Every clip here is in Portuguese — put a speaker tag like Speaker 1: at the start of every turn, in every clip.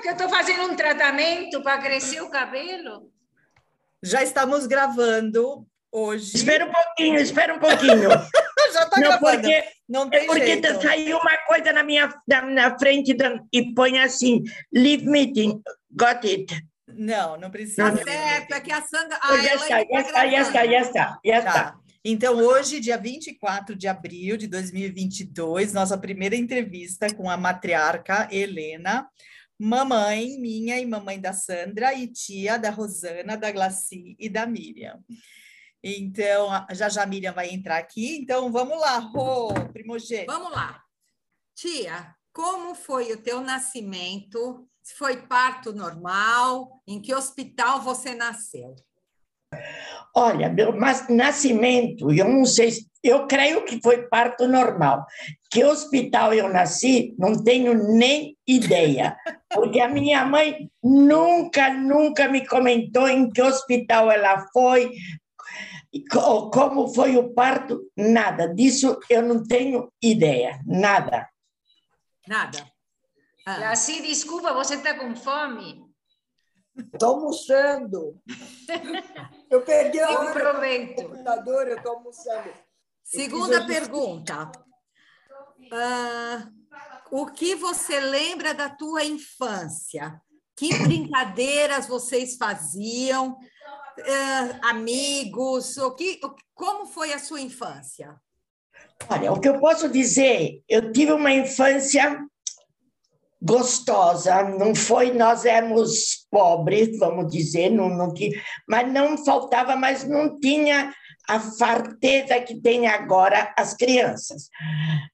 Speaker 1: porque eu estou fazendo um tratamento para crescer o cabelo.
Speaker 2: Já estamos gravando hoje.
Speaker 3: Espera um pouquinho, espera um pouquinho.
Speaker 2: Já está
Speaker 3: Não,
Speaker 2: gravando.
Speaker 3: porque,
Speaker 2: Não
Speaker 3: é
Speaker 2: tem
Speaker 3: porque
Speaker 2: jeito.
Speaker 3: saiu uma coisa na minha na, na frente da- e põe assim, leave meeting, got it.
Speaker 2: Não, não precisa.
Speaker 4: Tá certo, é que a Sandra.
Speaker 3: Oh,
Speaker 4: a
Speaker 3: já está, já
Speaker 4: tá
Speaker 3: está, já está, já está, já está.
Speaker 2: Tá. Então, hoje, dia 24 de abril de 2022, nossa primeira entrevista com a matriarca Helena, mamãe minha e mamãe da Sandra, e tia da Rosana, da Glaci e da Miriam. Então, já já a Miriam vai entrar aqui. Então, vamos lá, Rô, primogênito.
Speaker 4: Vamos lá. Tia, como foi o teu nascimento? Foi parto normal? Em que hospital você nasceu?
Speaker 3: Olha, meu mas- nascimento, eu não sei, se- eu creio que foi parto normal. Que hospital eu nasci, não tenho nem ideia, porque a minha mãe nunca, nunca me comentou em que hospital ela foi, co- como foi o parto, nada disso eu não tenho ideia, nada.
Speaker 4: Nada. Ah,
Speaker 1: Assim, desculpa, você está com fome?
Speaker 5: Estou almoçando. Eu perdi a hora do computador, eu estou almoçando.
Speaker 4: segunda pergunta. Ah, o que você lembra da tua infância? Que brincadeiras vocês faziam? Ah, amigos? O que, como foi a sua infância?
Speaker 3: Olha, o que eu posso dizer, eu tive uma infância gostosa, não foi, nós éramos pobres, vamos dizer, não, não tinha, mas não faltava, mas não tinha a farteza que tem agora as crianças.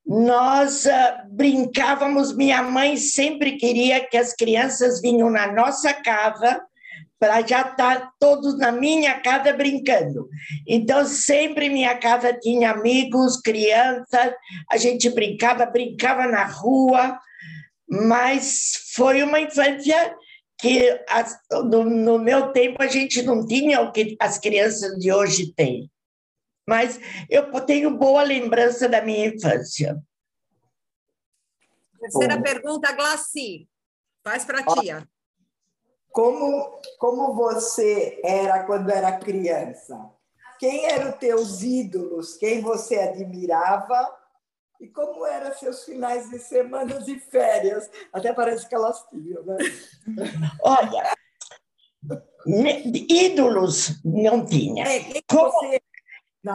Speaker 3: Nós ah, brincávamos, minha mãe sempre queria que as crianças vinham na nossa casa para já estar todos na minha casa brincando. Então, sempre minha casa tinha amigos, crianças, a gente brincava, brincava na rua, mas foi uma infância que as- no, no meu tempo a gente não tinha o que as crianças de hoje têm. Mas eu tenho boa lembrança da minha infância.
Speaker 4: Terceira
Speaker 5: Bom.
Speaker 4: pergunta, Glaci. Faz para a tia.
Speaker 5: Como, como você era quando era criança? Quem eram os teus ídolos? Quem você admirava? E como eram seus finais de semana e férias? Até parece que elas tinham, né?
Speaker 3: Olha, ídolos não tinha.
Speaker 5: É,
Speaker 3: Como-
Speaker 5: você,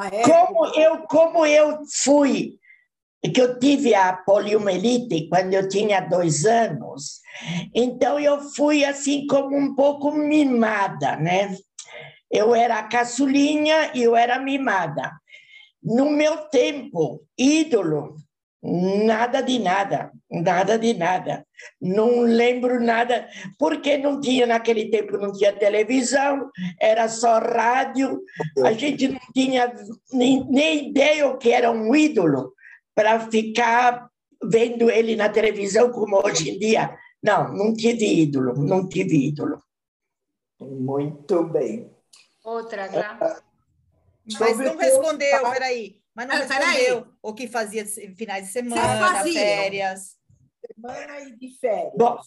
Speaker 5: época,
Speaker 3: Como eu, como eu fui, que eu tive a poliomielite quando eu tinha dois anos, então eu fui assim como um pouco mimada, né? Eu era a caçulinha e eu era mimada. No meu tempo, ídolo, nada de nada, nada de nada. Não lembro nada, porque não tinha naquele tempo, não tinha televisão, era só rádio, a gente não tinha nem, nem ideia o que era um ídolo para ficar vendo ele na televisão como hoje em dia. Não, não tive ídolo, não tive ídolo.
Speaker 5: Muito bem.
Speaker 1: Outra, Glá.
Speaker 2: Mas não
Speaker 5: o
Speaker 2: respondeu,
Speaker 5: pai-
Speaker 2: peraí. Mas não
Speaker 4: Ah, peraí.
Speaker 2: respondeu o que fazia finais de semana, férias.
Speaker 5: Semana e de férias.
Speaker 3: Bom,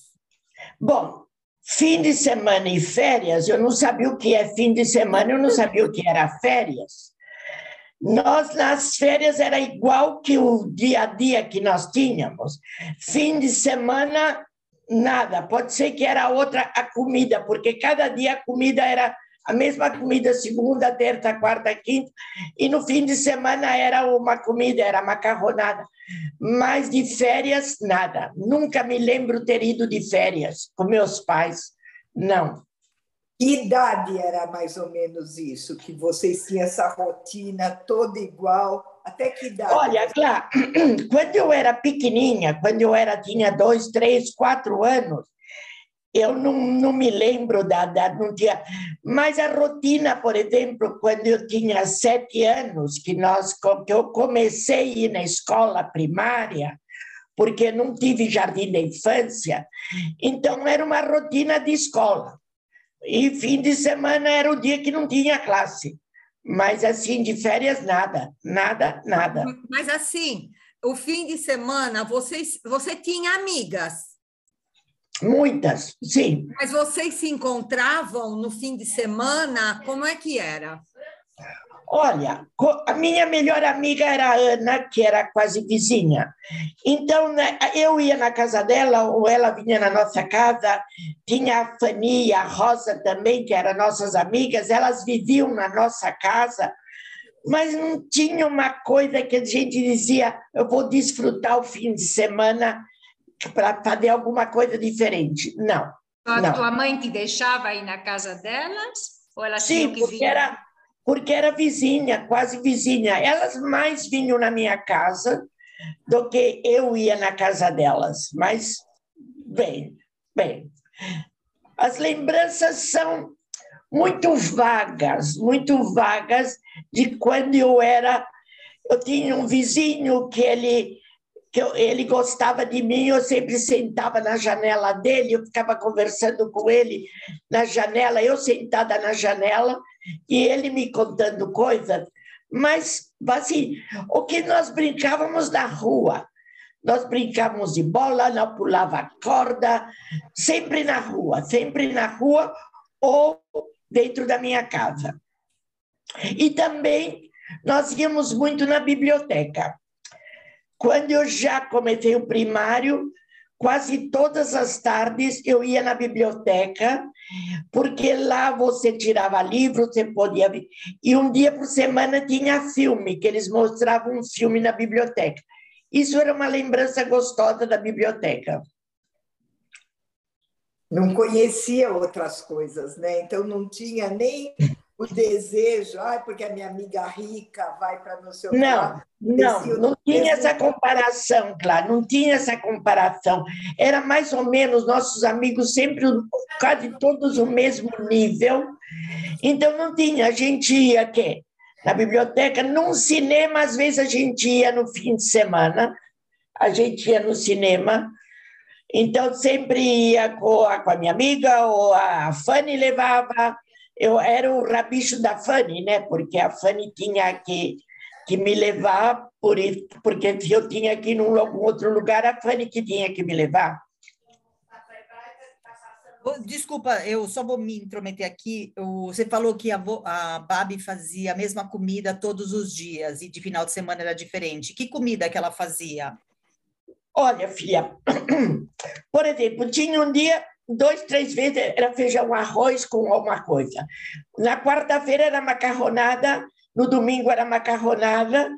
Speaker 3: Bom, fim de semana e férias, eu não sabia o que é fim de semana, eu não sabia o que era férias. Nós, nas férias, era igual que o dia a dia que nós tínhamos. Fim de semana, nada. Pode ser que era outra a comida, porque cada dia a comida era a mesma comida, segunda, terça, quarta, quinta, e no fim de semana era uma comida, era macarronada. Mas de férias, nada. Nunca me lembro ter ido de férias com meus pais. Não.
Speaker 5: Que idade era mais ou menos isso? Que vocês tinham essa rotina toda igual? Até que idade?
Speaker 3: Olha, Clá, quando eu era pequenininha, quando eu era, tinha dois, três, quatro anos, eu não, não me lembro da, da não tinha, mas a rotina, por exemplo, quando eu tinha sete anos, que nós que eu comecei a ir na escola primária, porque não tive jardim da infância, então era uma rotina de escola. E fim de semana era o dia que não tinha classe. Mas assim, de férias, nada, nada, nada.
Speaker 4: Mas assim, o fim de semana, vocês, você tinha amigas?
Speaker 3: Muitas, sim.
Speaker 4: Mas vocês se encontravam no fim de semana? Como é que era?
Speaker 3: Olha, a minha melhor amiga era a Ana, que era quase vizinha. Então, né, eu ia na casa dela, ou ela vinha na nossa casa. Tinha a Fanny e a Rosa também, que eram nossas amigas, elas viviam na nossa casa, mas não tinha uma coisa que a gente dizia: eu vou desfrutar o fim de semana para fazer alguma coisa diferente. Não.
Speaker 1: A
Speaker 3: não.
Speaker 1: tua mãe te deixava ir na casa delas? Ou elas
Speaker 3: Sim,
Speaker 1: que
Speaker 3: porque
Speaker 1: vir?
Speaker 3: era, porque era vizinha, quase vizinha. Elas mais vinham na minha casa do que eu ia na casa delas. Mas, bem, bem. As lembranças são muito vagas, muito vagas de quando eu era. Eu tinha um vizinho que ele que eu, ele gostava de mim, eu sempre sentava na janela dele, eu ficava conversando com ele na janela, eu sentada na janela e ele me contando coisas, mas assim, o que nós brincávamos na rua, nós brincávamos de bola, nós pulava corda, sempre na rua, sempre na rua ou dentro da minha casa. E também nós íamos muito na biblioteca. Quando eu já comecei o primário, quase todas as tardes eu ia na biblioteca, porque lá você tirava livro, você podia. E um dia por semana tinha filme, que eles mostravam um filme na biblioteca. Isso era uma lembrança gostosa da biblioteca.
Speaker 5: Não conhecia outras coisas, né? Então não tinha nem o desejo, ah, porque a minha amiga rica vai para não sei o
Speaker 3: Não, não, não tinha essa comparação, claro, não tinha essa comparação. Era mais ou menos nossos amigos sempre quase todos o mesmo nível. Então não tinha, a gente ia que na biblioteca, num cinema, às vezes a gente ia no fim de semana, a gente ia no cinema. Então sempre ia com a, com a minha amiga ou a Fanny levava eu era o rabicho da Fanny, né? Porque a Fanny tinha que, que me levar, por isso, porque se eu tinha que ir num outro lugar, a Fanny que tinha que me levar.
Speaker 2: Desculpa, eu só vou me intrometer aqui. Você falou que a, a Babi fazia a mesma comida todos os dias e de final de semana era diferente. Que comida que ela fazia?
Speaker 3: Olha, filha, por exemplo, tinha um dia dois, três vezes era feijão arroz com alguma coisa. Na quarta-feira era macarronada, no domingo era macarronada.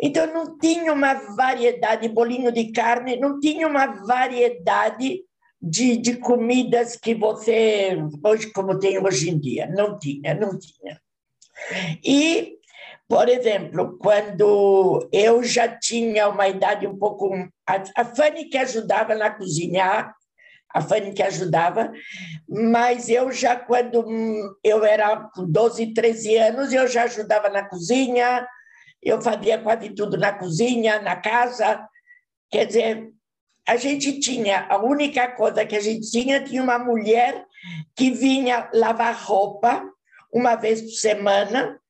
Speaker 3: Então não tinha uma variedade, bolinho de carne, não tinha uma variedade de, de comidas que você, hoje, como tem hoje em dia. Não tinha, não tinha. E, por exemplo, quando eu já tinha uma idade um pouco. A, a Fanny que ajudava na cozinhar, a Fanny que ajudava, mas eu já, quando eu era com 12, 13 anos, eu já ajudava na cozinha, eu fazia quase tudo na cozinha, na casa. Quer dizer, a gente tinha, a única coisa que a gente tinha, tinha uma mulher que vinha lavar roupa uma vez por semana,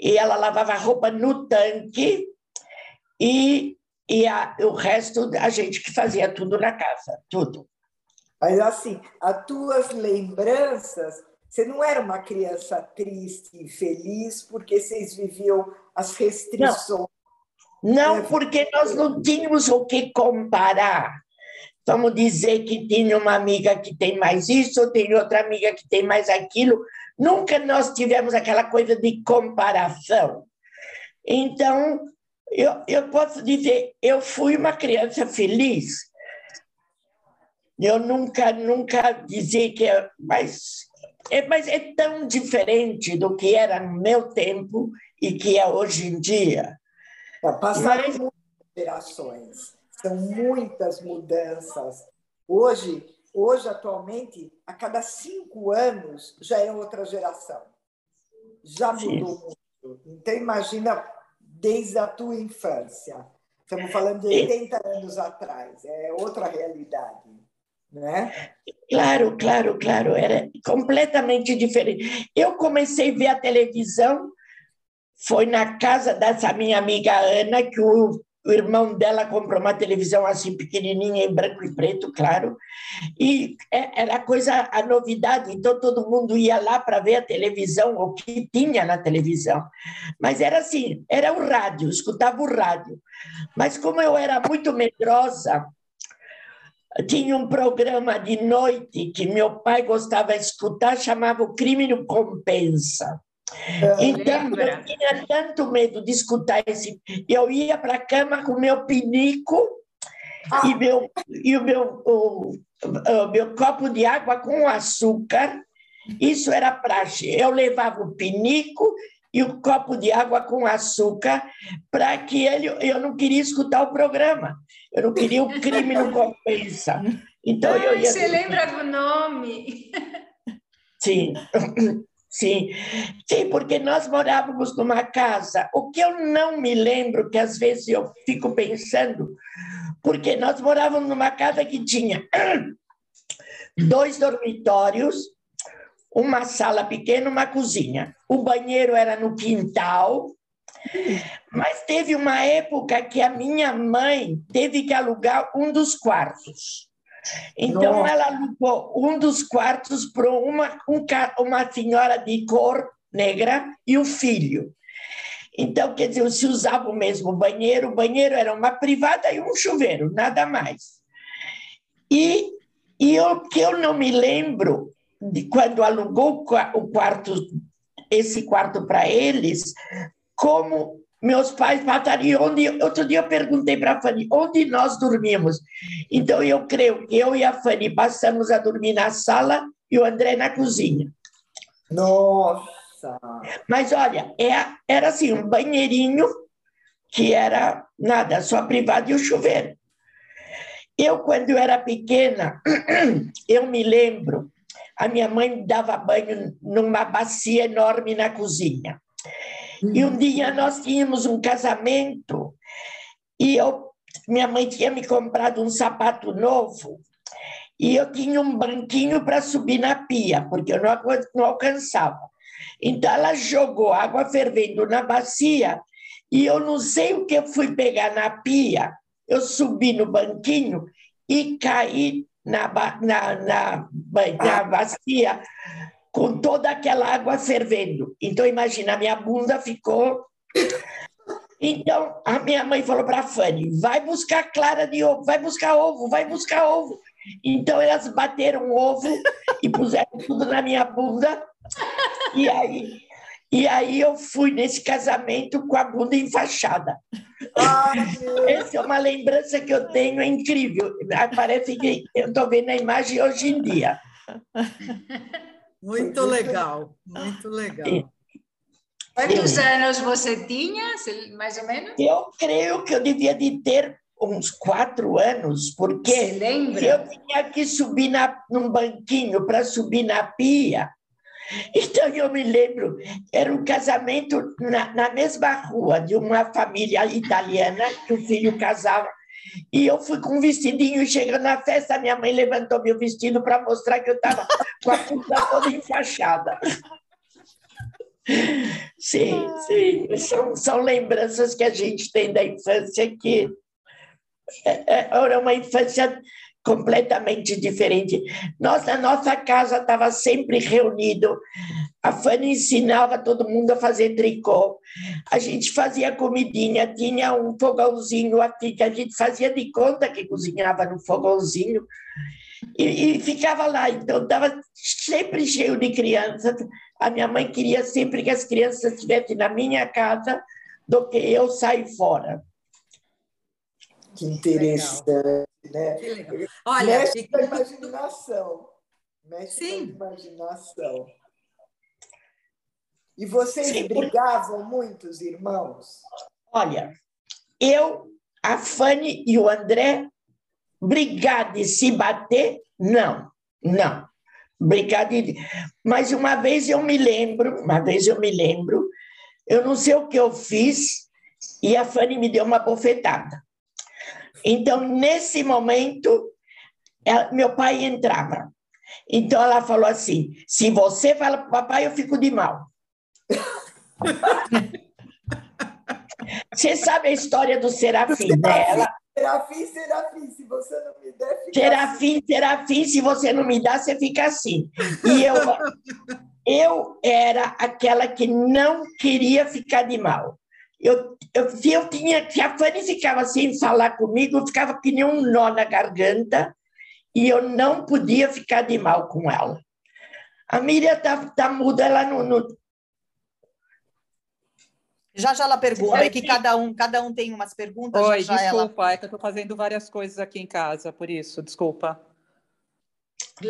Speaker 3: e ela lavava roupa no tanque, e, e a, o resto a gente que fazia tudo na casa, tudo.
Speaker 5: Mas assim, as tuas lembranças, você não era uma criança triste e feliz porque vocês viviam as restrições.
Speaker 3: Não, não porque nós não tínhamos o que comparar. Vamos dizer que tinha uma amiga que tem mais isso, tem outra amiga que tem mais aquilo. Nunca nós tivemos aquela coisa de comparação. Então, eu, eu posso dizer, eu fui uma criança feliz eu nunca, nunca dizer que é, mas é, mas é tão diferente do que era no meu tempo e que é hoje em dia.
Speaker 5: É, passaram mas... muitas gerações, são muitas mudanças. Hoje, hoje, atualmente, a cada cinco anos já é outra geração. Já mudou Sim. muito. Então, imagina desde a tua infância. Estamos falando de 80 anos atrás, é outra realidade né?
Speaker 3: Claro, claro, claro, era completamente diferente. Eu comecei a ver a televisão, foi na casa dessa minha amiga Ana, que o, o irmão dela comprou uma televisão assim pequenininha, em branco e preto, claro, e é, era coisa, a novidade, então todo mundo ia lá para ver a televisão, o que tinha na televisão. Mas era assim, era o rádio, escutava o rádio. Mas como eu era muito medrosa, tinha um programa de noite que meu pai gostava de escutar, chamava O Crime no Compensa. Então, eu tinha tanto medo de escutar esse. Eu ia para a cama com meu pinico ah. e, meu, e o, meu, o, o meu copo de água com açúcar. Isso era praxe. Eu levava o pinico e o copo de água com açúcar para que ele. Eu não queria escutar o programa. Eu não queria o crime no compensa. Então eu ia.
Speaker 1: Você lembra do nome?
Speaker 3: Sim. Sim, sim, porque nós morávamos numa casa. O que eu não me lembro, que às vezes eu fico pensando, porque nós morávamos numa casa que tinha dois dormitórios, uma sala pequena, uma cozinha. O banheiro era no quintal, mas teve uma época que a minha mãe teve que alugar um dos quartos. Então, Nossa. ela alugou um dos quartos para uma, um, uma senhora de cor negra e o filho. Então, quer dizer, se usava o mesmo banheiro, o banheiro era uma privada e um chuveiro, nada mais. E, e o que eu não me lembro de quando alugou o quarto, esse quarto para eles, como meus pais matariam onde. Outro dia eu perguntei para a Fanny onde nós dormimos. Então eu creio que eu e a Fanny passamos a dormir na sala e o André na cozinha.
Speaker 5: Nossa!
Speaker 3: Mas olha, é, era assim, um banheirinho que era nada, só privado e o chuveiro. Eu, quando eu era pequena, eu me lembro, a minha mãe dava banho numa bacia enorme na cozinha. E um dia nós tínhamos um casamento e eu, minha mãe tinha me comprado um sapato novo e eu tinha um banquinho para subir na pia, porque eu não, não alcançava. Então ela jogou água fervendo na bacia e eu não sei o que eu fui pegar na pia. Eu subi no banquinho e caí na, na, na, na bacia com toda aquela água fervendo. Então, imagina, a minha bunda ficou. Então, a minha mãe falou para a Fanny: vai buscar clara de ovo, vai buscar ovo, vai buscar ovo. Então, elas bateram ovo e puseram tudo na minha bunda. E aí, e aí eu fui nesse casamento com a bunda enfaixada. Essa é uma lembrança que eu tenho, é incrível. Parece que eu estou vendo a imagem hoje em dia.
Speaker 4: Muito legal, muito legal.
Speaker 1: Quantos anos você tinha, mais ou menos?
Speaker 3: Eu creio que eu devia de ter uns quatro anos, porque eu tinha que subir na, num banquinho para subir na pia. Então eu me lembro, era um casamento na, na mesma rua de uma família italiana que o filho casava e eu fui com um vestidinho, chegando na festa, minha mãe levantou meu vestido para mostrar que eu estava com a bunda toda enfaixada. Sim, sim, são, são lembranças que a gente tem da infância que é, é, era uma infância completamente diferente. Nós, na nossa casa, estava sempre reunido. A Fanny ensinava todo mundo a fazer tricô. A gente fazia comidinha, tinha um fogãozinho aqui que a gente fazia de conta que cozinhava no fogãozinho e, e ficava lá. Então, estava sempre cheio de crianças. A minha mãe queria sempre que as crianças estivessem na minha casa do que eu sair fora.
Speaker 5: Que interessante, né? Que legal. Olha, mexe com a imaginação. Mexe Sim. com a imaginação. E vocês Sim. brigavam muito, os irmãos?
Speaker 3: Olha, eu, a Fanny e o André, brigar de se bater, não, não. Brigar de... Mas uma vez eu me lembro, uma vez eu me lembro, eu não sei o que eu fiz, e a Fanny me deu uma bofetada. Então, nesse momento, ela, meu pai entrava. Então, ela falou assim: se você fala para o papai, eu fico de mal. Você sabe a história do Serafim, né? Ela...
Speaker 5: Serafim, Serafim, se você não me der, fica
Speaker 3: Serafim, assim. Serafim, se você não me dá, você fica assim. E eu, eu era aquela que não queria ficar de mal. Eu, eu, eu tinha, se a Fanny ficava sem falar comigo, eu ficava que nem um nó na garganta e eu não podia ficar de mal com ela. A Miriam está tá muda, ela não, não,
Speaker 2: já já ela pergunta, é que cada um, cada um tem umas perguntas.
Speaker 6: Oi,
Speaker 2: já
Speaker 6: desculpa,
Speaker 2: ela...
Speaker 6: é que eu estou fazendo várias coisas aqui em casa, por isso, desculpa.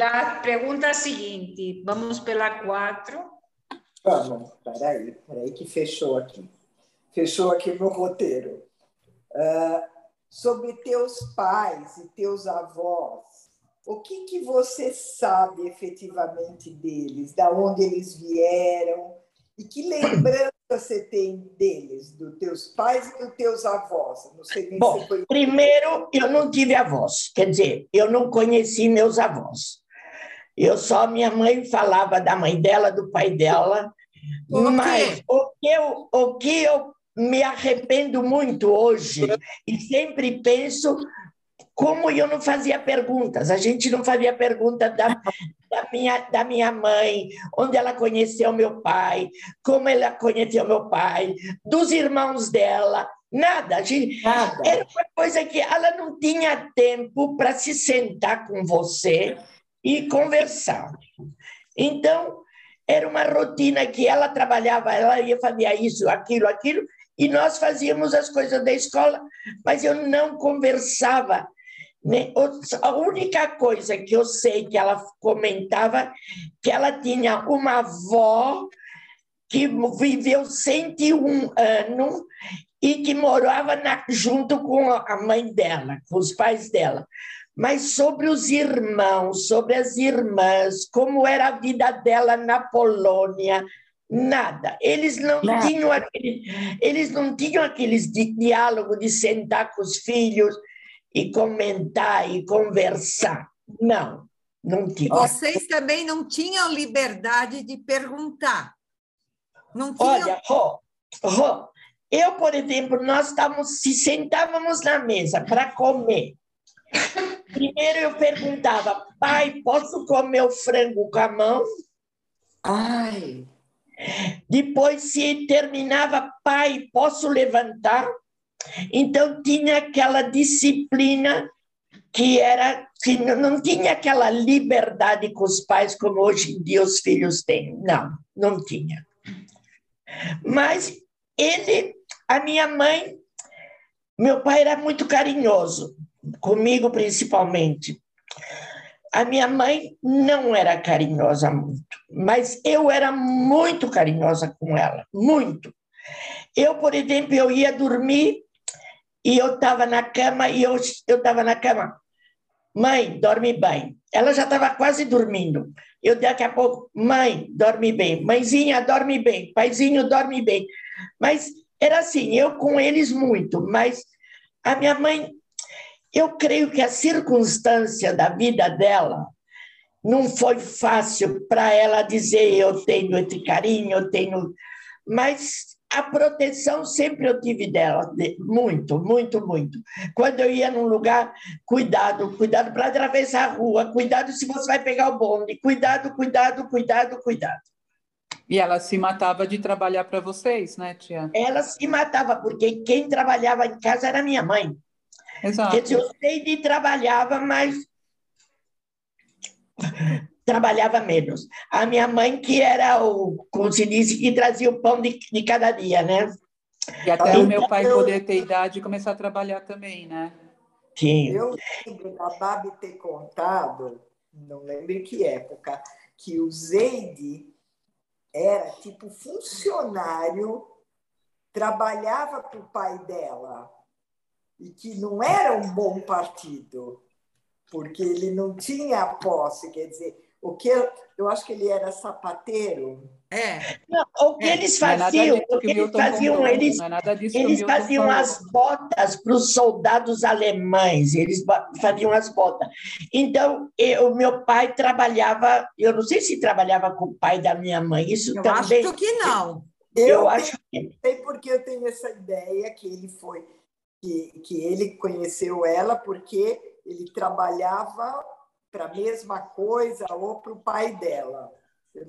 Speaker 1: A pergunta é seguinte, vamos pela quatro.
Speaker 5: Vamos, peraí, peraí que fechou aqui. Fechou aqui meu roteiro. Uh, sobre teus pais e teus avós, o que, que você sabe efetivamente deles? Da onde eles vieram? E que lembrança você tem deles, dos teus pais e dos teus avós? Não sei nem
Speaker 3: Bom, foi... primeiro, eu não tive avós, quer dizer, eu não conheci meus avós. Eu só, minha mãe falava da mãe dela, do pai dela, mas o que, eu, o que eu me arrependo muito hoje, e sempre penso como eu não fazia perguntas, a gente não fazia pergunta da, da, minha, da minha mãe, onde ela conheceu meu pai, como ela conheceu meu pai, dos irmãos dela, nada. A gente, nada. Era uma coisa que ela não tinha tempo para se sentar com você e conversar. Então, era uma rotina que ela trabalhava, ela ia fazer isso, aquilo, aquilo, e nós fazíamos as coisas da escola, mas eu não conversava né? A única coisa que eu sei que ela comentava que ela tinha uma avó que viveu 101 anos e que morava na, junto com a mãe dela, com os pais dela. Mas sobre os irmãos, sobre as irmãs, como era a vida dela na Polônia, nada. Eles não nada. tinham aquele, eles não tinham aqueles diálogo de sentar com os filhos e comentar e conversar. Não, não tinha.
Speaker 4: Vocês também não tinham liberdade de perguntar. Não tinham...
Speaker 3: Olha, Rô, Rô, eu, por exemplo, nós estávamos, se sentávamos na mesa para comer. Primeiro eu perguntava, pai, posso comer o frango com a mão?
Speaker 5: Ai.
Speaker 3: Depois, se terminava, pai, posso levantar? Então tinha aquela disciplina que era que não tinha aquela liberdade com os pais como hoje em dia os filhos têm. Não, não tinha. Mas ele, a minha mãe, meu pai era muito carinhoso, comigo principalmente. A minha mãe não era carinhosa muito, mas eu era muito carinhosa com ela, muito. Eu, por exemplo, eu ia dormir e eu estava na cama e eu estava na cama. Mãe, dorme bem. Ela já estava quase dormindo. Eu daqui a pouco, mãe, dorme bem. Mãezinha, dorme bem. Paizinho, dorme bem. Mas era assim, eu com eles muito, mas a minha mãe, eu creio que a circunstância da vida dela não foi fácil para ela dizer eu tenho esse carinho, eu tenho. Mas a proteção sempre eu tive dela, muito, muito, muito. Quando eu ia num lugar, cuidado, cuidado para atravessar a rua, cuidado se você vai pegar o bonde, cuidado, cuidado, cuidado, cuidado.
Speaker 6: E ela se matava de trabalhar para vocês, né, tia?
Speaker 3: Ela se matava, porque quem trabalhava em casa era minha mãe.
Speaker 6: Exato.
Speaker 3: Eu sei de trabalhava, mas trabalhava menos. A minha mãe, que era o, como se diz, que trazia o pão de, de cada dia, né?
Speaker 6: E até então, o meu pai poder ter idade e começar a trabalhar também, né?
Speaker 3: Sim.
Speaker 5: Eu lembro da Babi ter contado, não lembro em que época, que o Zeide era tipo funcionário, trabalhava para o pai dela e que não era um bom partido, porque ele não tinha posse, quer dizer, o que eu, eu acho que ele era sapateiro.
Speaker 3: É. Não, o que é. eles faziam, o que eles faziam, eles, é eles faziam as botas para os soldados alemães, eles faziam as botas. Então, o meu pai trabalhava, eu não sei se trabalhava com o pai da minha mãe, isso
Speaker 4: eu
Speaker 3: também.
Speaker 4: Acho que não.
Speaker 5: Eu,
Speaker 3: Eu acho que
Speaker 5: sei porque eu tenho essa ideia que ele foi, que, que ele conheceu ela porque ele trabalhava para a mesma coisa ou para o pai dela.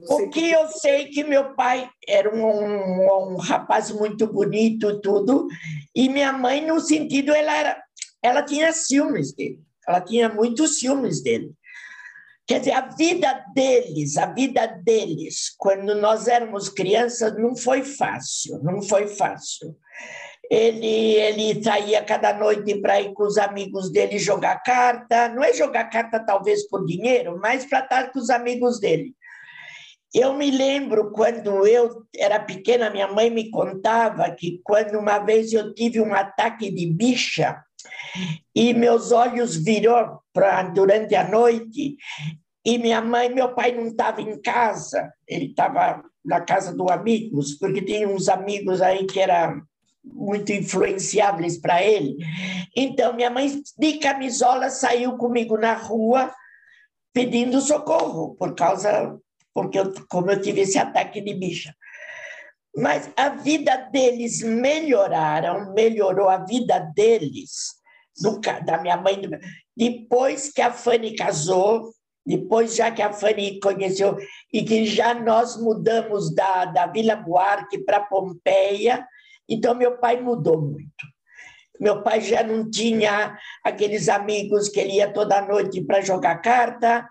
Speaker 3: O que eu sei que meu pai era um, um, um rapaz muito bonito, tudo, e minha mãe, no sentido, ela era, ela tinha ciúmes dele, ela tinha muitos ciúmes dele. Quer dizer, a vida deles, a vida deles, quando nós éramos crianças, não foi fácil, não foi fácil. Ele, ele saía cada noite para ir com os amigos dele jogar carta, não é jogar carta talvez por dinheiro, mas para estar com os amigos dele. Eu me lembro quando eu era pequena, minha mãe me contava que quando uma vez eu tive um ataque de bicha e meus olhos virou pra, durante a noite e minha mãe, meu pai não estava em casa, ele estava na casa do amigos, porque tinha uns amigos aí que eram muito influenciáveis para ele. Então minha mãe de camisola saiu comigo na rua pedindo socorro por causa porque eu, como eu tive esse ataque de bicha. Mas a vida deles melhoraram, melhorou a vida deles, do, da minha mãe, do, depois que a Fanny casou, depois já que a Fanny conheceu, e que já nós mudamos da, da Vila Buarque para Pompeia, então meu pai mudou muito. Meu pai já não tinha aqueles amigos que ele ia toda noite para jogar carta.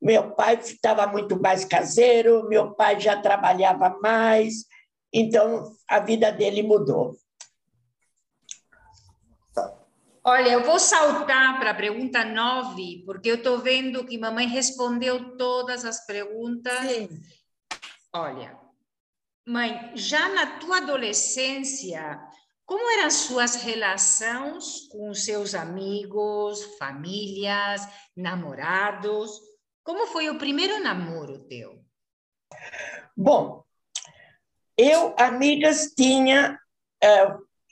Speaker 3: Meu pai estava muito mais caseiro, meu pai já trabalhava mais. Então, a vida dele mudou.
Speaker 1: Olha, eu vou saltar para a pergunta 9, porque eu estou vendo que mamãe respondeu todas as perguntas.
Speaker 4: Sim.
Speaker 1: Olha, mãe, já na tua adolescência, como eram suas relações com seus amigos, famílias, namorados? Como foi o primeiro namoro teu?
Speaker 3: Bom, eu, amigas, tinha.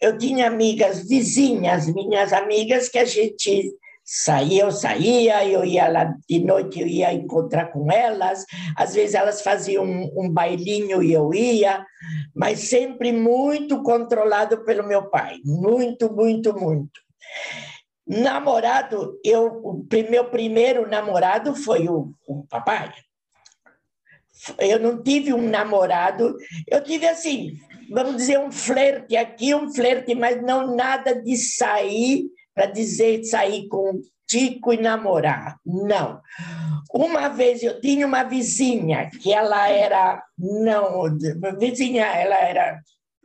Speaker 3: Eu tinha amigas vizinhas, minhas amigas, que a gente saía, eu saía, eu ia lá de noite, eu ia encontrar com elas. Às vezes elas faziam um, um bailinho e eu ia, mas sempre muito controlado pelo meu pai, muito, muito, muito. Namorado, eu, o meu primeiro namorado foi o, o papai. Eu não tive um namorado, eu tive assim, vamos dizer, um flerte aqui, um flerte, mas não nada de sair, para dizer sair com o Tico e namorar. Não. Uma vez eu tinha uma vizinha que ela era, não, vizinha, ela era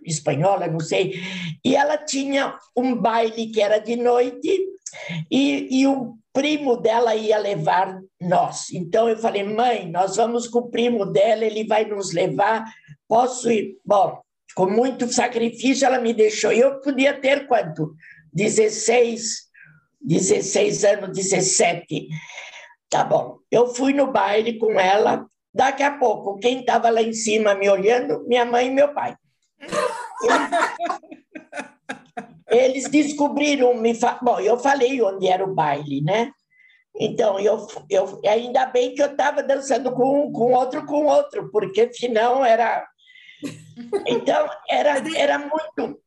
Speaker 3: espanhola, não sei, e ela tinha um baile que era de noite e, e o primo dela ia levar nós. Então eu falei, mãe, nós vamos com o primo dela, ele vai nos levar, posso ir? Bom, com muito sacrifício ela me deixou. Eu podia ter quanto? 16, 16 anos, 17. Tá bom. Eu fui no baile com ela. Daqui a pouco, quem estava lá em cima me olhando? Minha mãe e meu pai. Eles descobriram, me fa... bom, eu falei onde era o baile, né? Então, eu, eu ainda bem que eu estava dançando com um, com outro, com outro, porque senão era. Então, era, era muito.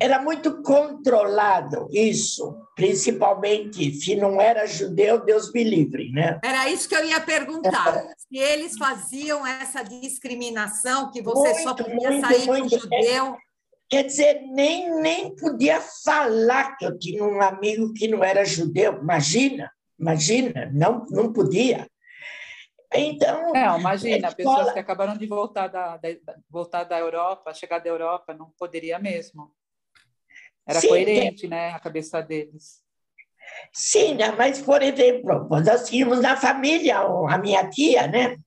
Speaker 3: Era muito controlado isso, principalmente se não era judeu, Deus me livre, né?
Speaker 4: Era isso que eu ia perguntar. Se eles faziam essa discriminação, que você muito, só podia muito, sair muito, com judeu.
Speaker 3: Quer dizer, nem, nem podia falar que eu tinha um amigo que não era judeu. Imagina, imagina, não, não podia. Então.
Speaker 6: É, imagina, escola... pessoas que acabaram de voltar da, da, voltar da Europa, chegar da Europa, não poderia mesmo. Era Sim, coerente, né, a cabeça deles.
Speaker 3: Sim, mas, por exemplo, nós tínhamos na família a minha tia, né?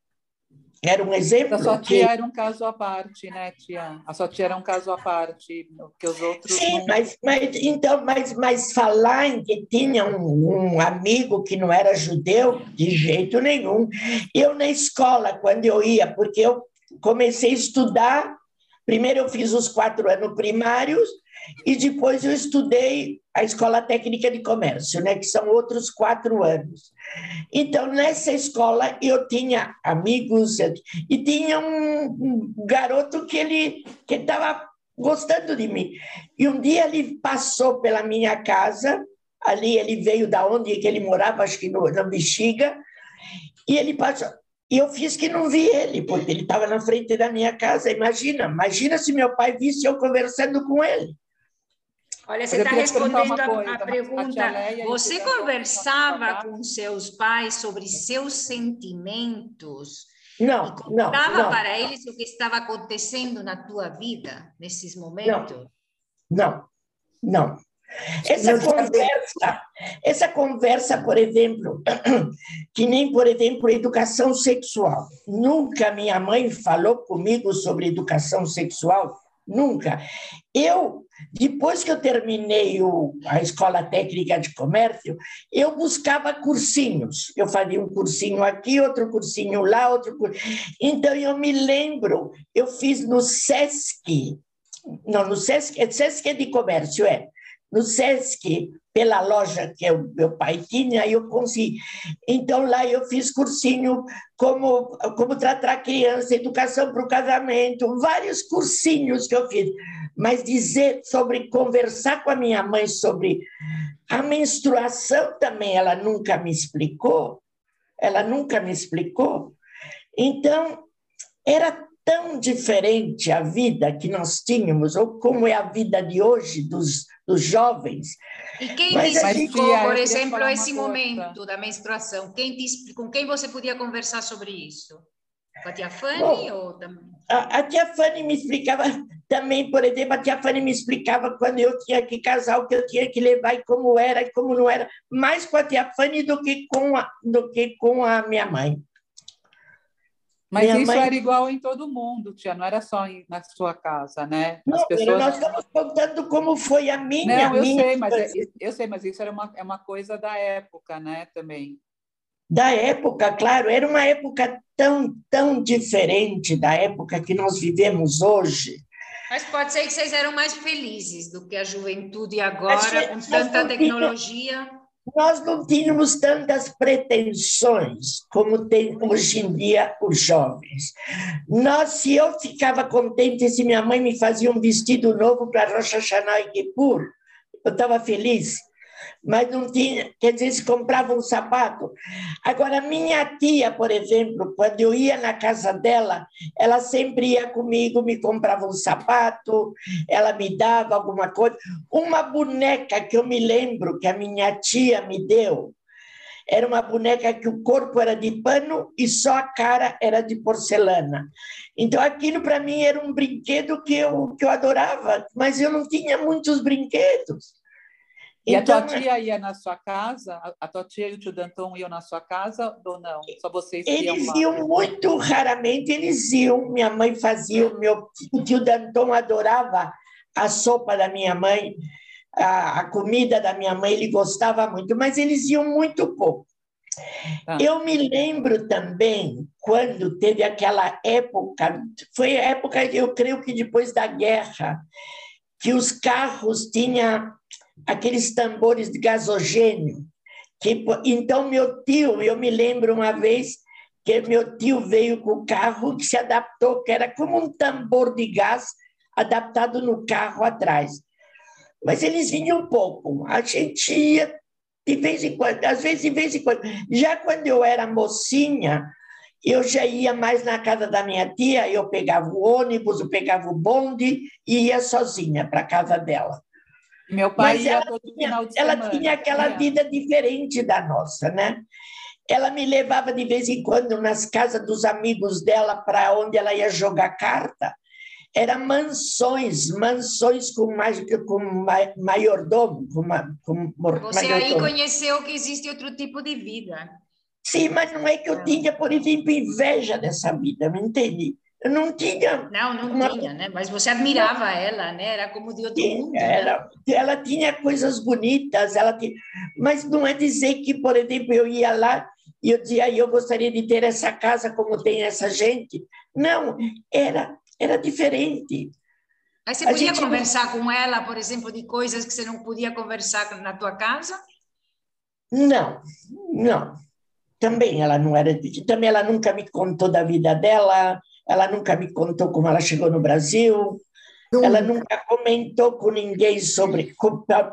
Speaker 3: Era um exemplo.
Speaker 6: A sua tia que... era um caso à parte, né, tia? A sua tia era um caso à parte, que os outros.
Speaker 3: Sim,
Speaker 6: não...
Speaker 3: mas, mas então, mas, mas falar em que tinha um, um, amigo que não era judeu, de jeito nenhum. Eu na escola, quando eu ia, porque eu comecei a estudar, primeiro eu fiz os quatro anos primários, e depois eu estudei a Escola Técnica de Comércio, né, que são outros quatro anos. Então, nessa escola, eu tinha amigos e tinha um garoto que ele que estava gostando de mim. E um dia ele passou pela minha casa, ali ele veio da onde que ele morava, acho que no, na Bexiga, e ele passou. E eu fiz que não vi ele, porque ele estava na frente da minha casa. Imagina, imagina se meu pai visse eu conversando com ele.
Speaker 1: Olha, você está respondendo a, a pergunta. A você conversava com seus pais sobre seus sentimentos?
Speaker 3: Não, não.
Speaker 1: Contava para eles o que estava acontecendo na tua vida nesses momentos?
Speaker 3: Não, não. não. Essa conversa, essa conversa, por exemplo, que nem, por exemplo, educação sexual. Nunca minha mãe falou comigo sobre educação sexual, nunca. Eu, depois que eu terminei o, a escola técnica de comércio, eu buscava cursinhos. Eu fazia um cursinho aqui, outro cursinho lá, outro. Então eu me lembro, eu fiz no SESC, não, no SESC, é SESC é de comércio, é no SESC, pela loja que o meu pai tinha, eu consegui. Então, lá eu fiz cursinho como, como tratar criança, educação para o casamento, vários cursinhos que eu fiz. Mas dizer sobre conversar com a minha mãe sobre a menstruação também, ela nunca me explicou. Ela nunca me explicou. Então, era tão diferente a vida que nós tínhamos, ou como é a vida de hoje dos, dos jovens.
Speaker 1: E quem Mas te explicou, tia, por exemplo, esse momento da menstruação? Quem te, com quem você podia conversar sobre isso? Com a tia Fanny? Bom, ou...
Speaker 3: a, a tia Fanny me explicava também, por exemplo, a tia Fanny me explicava quando eu tinha que casar, o que eu tinha que levar e como era e como não era, mais com a tia Fanny do que com a, do que com a minha mãe.
Speaker 6: Mas Minha isso mãe... era igual em todo mundo, tia, não era só em, na sua casa, né?
Speaker 3: As não, pessoas... nós estamos contando como foi a minha.
Speaker 6: Não, eu
Speaker 3: minha...
Speaker 6: sei, mas é, eu sei, mas isso era uma, é uma coisa da época, né? Também.
Speaker 3: Da época, claro, era uma época tão, tão diferente da época que nós vivemos hoje.
Speaker 1: Mas pode ser que vocês eram mais felizes do que a juventude agora, com tanta tecnologia
Speaker 3: nós não tínhamos tantas pretensões como tem hoje em dia os jovens. Nós, se eu ficava contente se minha mãe me fazia um vestido novo para Rosh Hashanah e Kippur, eu estava feliz mas não tinha, quer dizer, se comprava um sapato. Agora, minha tia, por exemplo, quando eu ia na casa dela, ela sempre ia comigo, me comprava um sapato, ela me dava alguma coisa. Uma boneca que eu me lembro que a minha tia me deu, era uma boneca que o corpo era de pano e só a cara era de porcelana. Então, aquilo para mim era um brinquedo que eu, que eu adorava, mas eu não tinha muitos brinquedos.
Speaker 6: E então, a tua tia ia na sua casa? A tua tia e o tio Danton iam na sua casa ou não? Só vocês
Speaker 3: Eles iam, iam muito raramente, eles iam. Minha mãe fazia, o meu o tio Danton adorava a sopa da minha mãe, a, a, comida da minha mãe, ele gostava muito, mas eles iam muito pouco. Ah. Eu me lembro também quando teve aquela época, foi a época, eu creio que depois da guerra, que os carros tinham aqueles tambores de gasogênio. Que, então, meu tio, eu me lembro uma vez que meu tio veio com o carro que se adaptou, que era como um tambor de gás adaptado no carro atrás. Mas eles vinham pouco, a gente ia de vez em quando, às vezes de vez em quando. Já quando eu era mocinha, eu já ia mais na casa da minha tia, eu pegava o ônibus, eu pegava o bonde e ia sozinha para a casa dela.
Speaker 6: Meu pai
Speaker 3: Mas ela, tinha, ela tinha aquela é. vida diferente da nossa, né? Ela me levava de vez em quando nas casas dos amigos dela para onde ela ia jogar carta. Era mansões, mansões com, mais, com maiordomo. Com, com
Speaker 1: Você aí conheceu que existe outro tipo de vida.
Speaker 3: Sim, mas não é que eu tinha, por exemplo, inveja dessa vida, me entende? Eu não tinha.
Speaker 1: Não, não uma... tinha, né? Mas você admirava ela, né? Era como de outro mundo. Né?
Speaker 3: Ela, né? ela tinha coisas bonitas, ela tinha... mas não é dizer que, por exemplo, eu ia lá e eu dizia, eu gostaria de ter essa casa como tem essa gente. Não, era, era diferente.
Speaker 1: Aí você podia gente... conversar com ela, por exemplo, de coisas que você não podia conversar na tua casa?
Speaker 3: Não, não. Também ela não era. Também ela nunca me contou da vida dela. Ela nunca me contou como ela chegou no Brasil. Ela nunca comentou com ninguém sobre,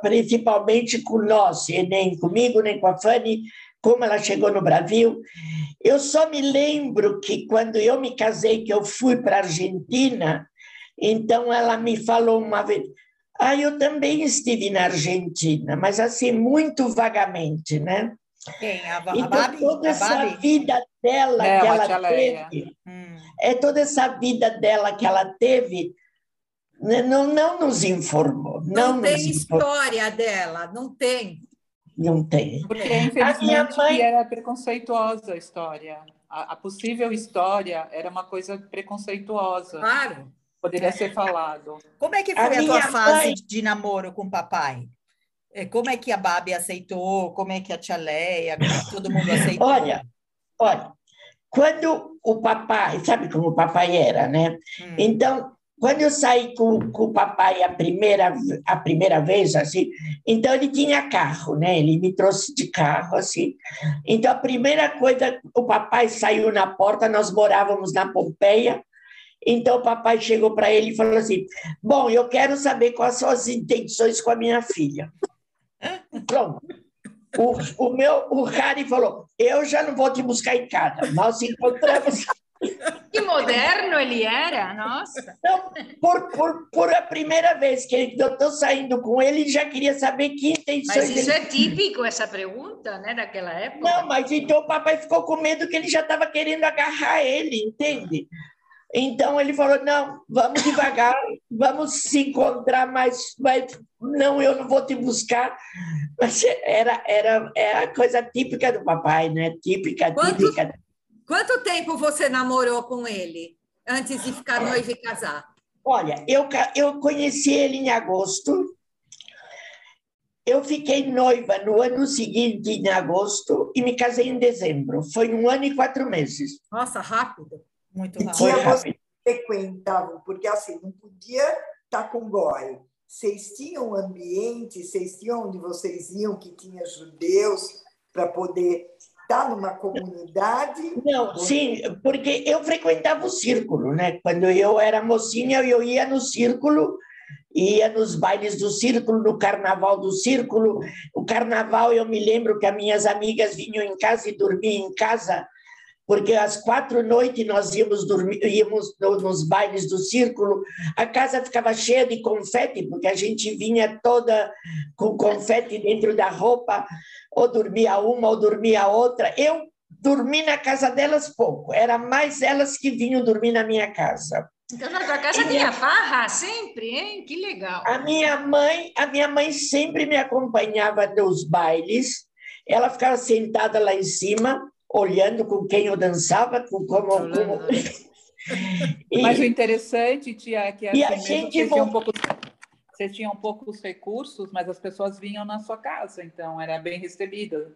Speaker 3: principalmente com nós, nem comigo, nem com a Fanny, como ela chegou no Brasil. Eu só me lembro que quando eu me casei, que eu fui para a Argentina, então ela me falou uma vez, ah, eu também estive na Argentina, mas assim, muito vagamente, né?
Speaker 2: Quem? A, a
Speaker 3: então,
Speaker 2: Babi?
Speaker 3: toda
Speaker 2: a
Speaker 3: essa
Speaker 2: Babi?
Speaker 3: vida dela
Speaker 6: É,
Speaker 3: que
Speaker 6: a
Speaker 3: ela teve,
Speaker 2: Hum.
Speaker 3: é toda essa vida dela que ela teve, né, não, não nos informou. Não,
Speaker 4: Não, tem história dela, não tem.
Speaker 3: não tem.
Speaker 6: Porque,
Speaker 3: A minha
Speaker 6: infelizmente,
Speaker 3: mãe-
Speaker 6: era preconceituosa a história. A, a possível história era uma coisa preconceituosa.
Speaker 4: Claro.
Speaker 6: Poderia ser falado.
Speaker 2: Como é que
Speaker 3: A
Speaker 2: foi a, tua
Speaker 3: minha
Speaker 2: fase
Speaker 3: mãe-
Speaker 2: de namoro com o papai? É, Como é que a Babi aceitou? Como é que a tia Leia? Como é que todo mundo aceitou?
Speaker 3: Olha, olha, quando o papai, sabe como o papai era, né?
Speaker 2: Hum.
Speaker 3: Então, quando eu saí com, com o papai a primeira, a primeira vez, assim, então ele tinha carro, né? Ele me trouxe de carro, assim. Então, a primeira coisa, o papai saiu na porta, nós morávamos na Pompeia, então o papai chegou para ele e falou assim, bom, eu quero saber quais são as intenções com a minha filha. Pronto. O, o meu, o Harry falou, eu já não vou te buscar em casa, nós encontramos
Speaker 1: Que moderno ele era, nossa.
Speaker 3: Não, por, por, por a primeira vez que eu estou saindo com ele, já queria saber que intenções
Speaker 1: Mas isso é típico, essa pergunta, né, daquela época.
Speaker 3: Não, mas então o papai ficou com medo que ele já estava querendo agarrar ele, entende? Então ele falou: não, vamos devagar, vamos se encontrar, mas, mas não, eu não vou te buscar. Mas era, era, era a coisa típica do papai, né? Típica,
Speaker 4: Quanto-
Speaker 3: típica.
Speaker 4: Quanto tempo você namorou com ele antes de ficar noiva e casar?
Speaker 3: Olha, eu, eu conheci ele em agosto. Eu fiquei noiva no ano seguinte, em agosto, e me casei em dezembro. Foi um ano e quatro meses.
Speaker 4: Nossa, rápido.
Speaker 2: Muito
Speaker 5: E tinha
Speaker 3: rápido.
Speaker 5: frequentavam, porque assim, não podia estar com goi. Vocês tinham um ambiente, vocês tinham onde vocês iam, que tinha judeus, para poder estar numa comunidade.
Speaker 3: Não, sim, porque eu frequentava o círculo, né? Quando eu era mocinha, eu ia no círculo, ia nos bailes do círculo, no carnaval do círculo. O carnaval, eu me lembro que as minhas amigas vinham em casa e dormiam em casa, porque às quatro noites nós íamos dormir, íamos no- nos bailes do círculo. A casa ficava cheia de confete, porque a gente vinha toda com confete dentro da roupa, ou dormia uma ou dormia outra. Eu dormi na casa delas pouco, era mais elas que vinham dormir na minha casa.
Speaker 1: Então, na tua casa tinha farra sempre, hein? Que legal.
Speaker 3: A minha mãe, a minha mãe sempre me acompanhava nos bailes. Ela ficava sentada lá em cima, olhando com quem eu dançava, com como, como... E-
Speaker 6: Mas o interessante, tia, é que assim,
Speaker 3: a gente
Speaker 6: tinham,
Speaker 3: vol-
Speaker 6: poucos, vocês tinham poucos recursos, mas as pessoas vinham na sua casa, então era bem recebida.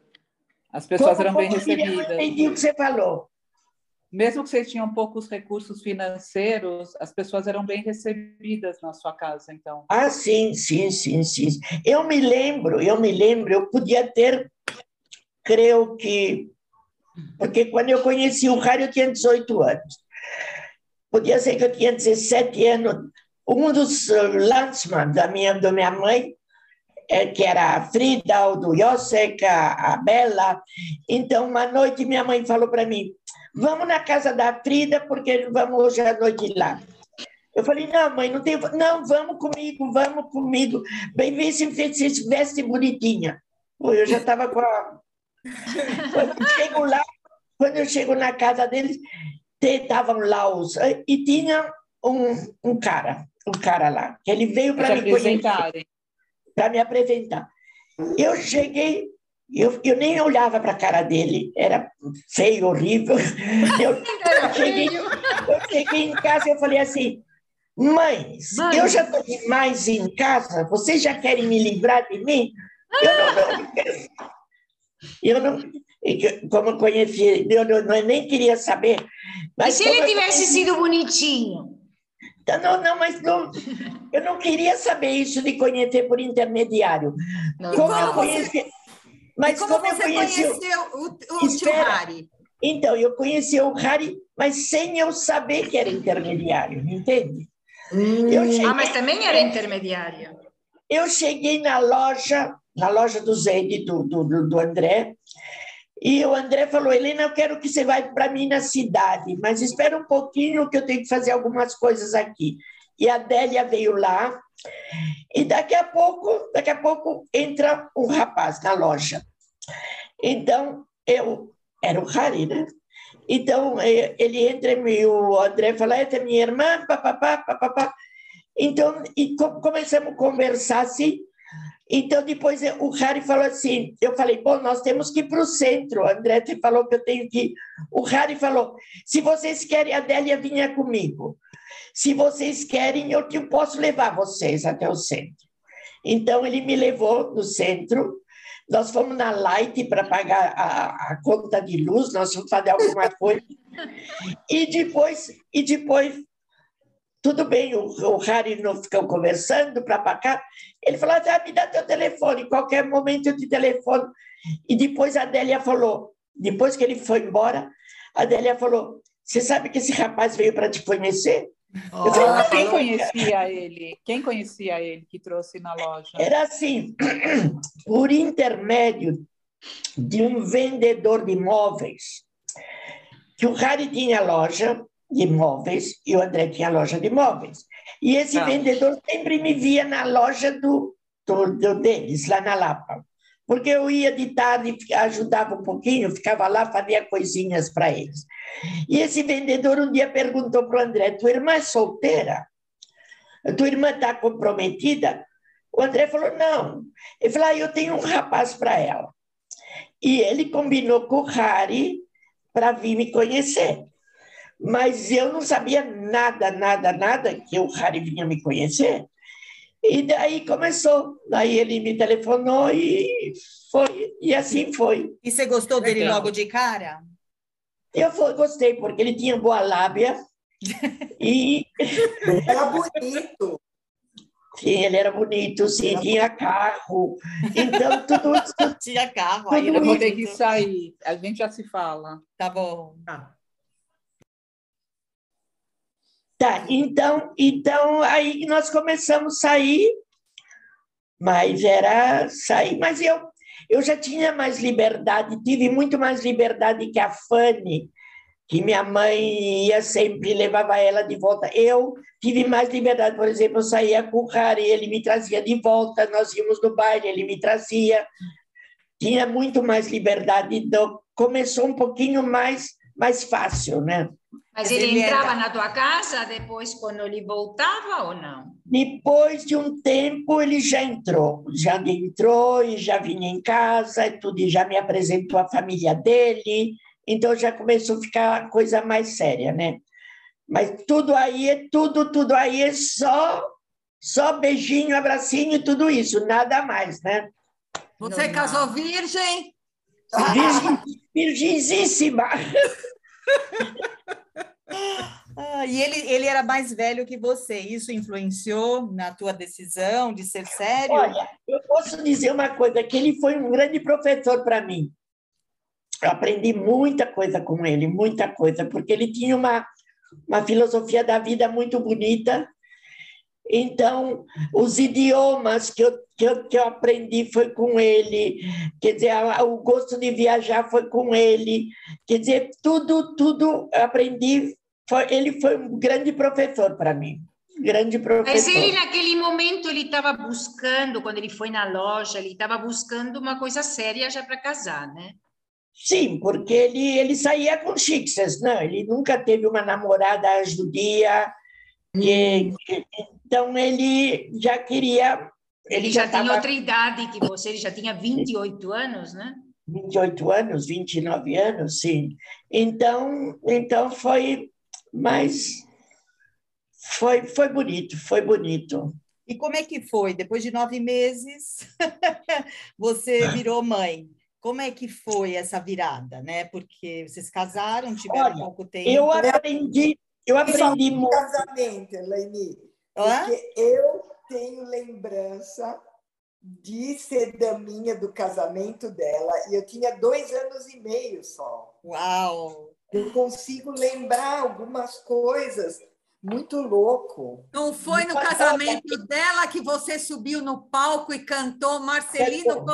Speaker 6: As pessoas
Speaker 3: como-
Speaker 6: eram bem
Speaker 3: como filha, eu
Speaker 6: recebidas.
Speaker 3: entendi o que você falou.
Speaker 6: Mesmo que vocês tinham poucos recursos financeiros, as pessoas eram bem recebidas na sua casa, então.
Speaker 3: Ah, sim, sim, sim, sim. Eu me lembro, eu me lembro, eu podia ter, creio que, porque quando eu conheci o Rádio eu tinha 18 anos. Podia ser que eu tinha 17 anos. Um dos uh, landsman da minha, da minha mãe, eh, que era a Frida, o do Josek, a, Bela. Então, uma noite minha mãe falou para mim, vamos na casa da Frida, porque vamos hoje à noite lá. Eu falei, não, mãe, não tem. Não, vamos comigo, vamos comigo. Bem, vê se se veste bonitinha. Eu já estava com a. Quando eu chego lá, quando eu chego na casa deles, estavam lá os. E tinha um, um cara, um cara lá, que ele veio
Speaker 6: Para
Speaker 3: me conhecer para me apresentar. Eu cheguei, eu, eu nem olhava para a cara dele, era feio, horrível. Eu,
Speaker 1: Era
Speaker 3: cheguei, eu cheguei em casa e eu falei assim, mães,
Speaker 1: Mãe.
Speaker 3: eu já estou demais em casa, vocês já querem me livrar de mim? Eu não, não eu não, como conheci, eu não, não- nem queria saber.
Speaker 1: E
Speaker 3: Mas
Speaker 1: se
Speaker 3: como
Speaker 1: ele tivesse
Speaker 3: conheci-
Speaker 1: sido bonitinho?
Speaker 3: Então, não, não, mas não, eu não queria saber isso de conhecer por intermediário. Não, como não, eu conheci,
Speaker 4: mas como, como eu conheci, conheceu o, o, tio Harry?
Speaker 3: Então, eu conheci o Harry, mas sem eu saber que era intermediário, entende?
Speaker 1: Hum. Cheguei, ah, mas também era intermediário.
Speaker 3: Eu cheguei na loja, na loja do Zed, do, do, do André, e o André falou: Helena, eu quero que você vá para mim na cidade, mas espera um pouquinho que eu tenho que fazer algumas coisas aqui. E a Adélia veio lá, e daqui a pouco, daqui a pouco entra um rapaz na loja. Então, eu era o Harry, né? Então, ele entra e o André fala, essa é minha irmã, papapá, papapá. Então, e começamos a conversar assim. Então, depois o Harry falou assim, eu falei, bom, nós temos que ir para o centro. O André falou que eu tenho que ir. O Harry falou, se vocês querem, a Adélia vinha comigo. Se vocês querem, eu posso levar vocês até o centro. Então, ele me levou no centro, nós fomos na Light para pagar a, a, conta de luz, nós fomos fazer alguma coisa. E depois, e depois tudo bem, o, o Harry não ficou conversando para cá. Ele falou: ah, me dá teu telefone, qualquer momento eu te telefono. E depois a Adélia falou: depois que ele foi embora, a Adélia falou: Você sabe que esse rapaz veio para te conhecer?
Speaker 6: Oh, falei, quem conhecia ele? Quem conhecia ele que trouxe na loja?
Speaker 3: Era assim, por intermédio de um vendedor de imóveis, que o Harry tinha loja de imóveis e o André tinha loja de imóveis. E esse ah. vendedor sempre me via na loja do, do, do deles, lá na Lapa porque eu ia de tarde, ajudava um pouquinho, ficava lá, fazia coisinhas para eles. E esse vendedor um dia perguntou para o André: Tua irmã é solteira? Tua irmã está comprometida? O André falou: Não. Ele falou: ah, Eu tenho um rapaz para ela. E ele combinou com o Harry para vir me conhecer. Mas eu não sabia nada, nada, nada que o Harry vinha me conhecer. E daí começou. Daí ele me telefonou e foi. E assim foi.
Speaker 2: E você gostou dele Legal. logo de cara?
Speaker 3: Eu foi, gostei, porque ele tinha boa lábia. e.
Speaker 5: Era bonito.
Speaker 3: Sim, ele era bonito, sim, era tinha bonito. carro. Então, tudo isso.
Speaker 2: tinha carro.
Speaker 6: Aí eu vou ter que sair. A gente já se fala.
Speaker 2: Tá bom. Tá.
Speaker 3: Tá, então, então aí nós começamos a sair, mas era sair, mas eu, eu já tinha mais liberdade, tive muito mais liberdade que a Fanny, que minha mãe ia sempre, levava ela de volta. Eu tive mais liberdade, por exemplo, eu saía com o Harry, ele me trazia de volta, nós íamos no baile, ele me trazia. Tinha muito mais liberdade, então começou um pouquinho mais, mais fácil, né?
Speaker 1: Mas ele, ele entrava era... na tua casa depois, quando ele voltava ou não?
Speaker 3: Depois de um tempo, ele já entrou. Já entrou e já vinha em casa e tudo, e já me apresentou a família dele. Então já começou a ficar a coisa mais séria, né? Mas tudo aí é tudo, tudo aí é só, só beijinho, abracinho e tudo isso, nada mais, né?
Speaker 4: Você não, casou não. virgem?
Speaker 3: Virgem, virgenzíssima.
Speaker 2: Ah, e ele, ele era mais velho que você. Isso influenciou na tua decisão de ser sério?
Speaker 3: Olha, eu posso dizer uma coisa, que ele foi um grande professor para mim. Eu aprendi muita coisa com ele, muita coisa, porque ele tinha uma, uma filosofia da vida muito bonita. Então, os idiomas que eu, que eu, que eu aprendi foi com ele, quer dizer, o gosto de viajar foi com ele, quer dizer, tudo, tudo aprendi foi, ele foi um grande professor para mim. Grande professor.
Speaker 1: Mas ele, naquele momento, ele estava buscando, quando ele foi na loja, ele estava buscando uma coisa séria já para casar, né?
Speaker 3: Sim, porque ele, ele saía com chiques, não? Ele nunca teve uma namorada judia. Que, hum. então, ele já queria.
Speaker 1: Ele, já, já tinha outra idade que você, ele já tinha 28 anos, né?
Speaker 3: 28 anos, 29 anos, sim. Então, então foi mas foi, foi bonito, foi bonito.
Speaker 2: E como é que foi? Depois de nove meses, você virou mãe. Como é que foi essa virada, né? Porque vocês casaram, tiveram Olha, pouco tempo.
Speaker 3: Eu aprendi, eu aprendi muito.
Speaker 5: casamento, Elaine, porque eu tenho lembrança de ser daminha do casamento dela e eu tinha dois anos e meio só.
Speaker 2: Uau!
Speaker 5: Eu consigo lembrar algumas coisas muito louco.
Speaker 4: Não foi no casamento dela que você subiu no palco e cantou Marcelino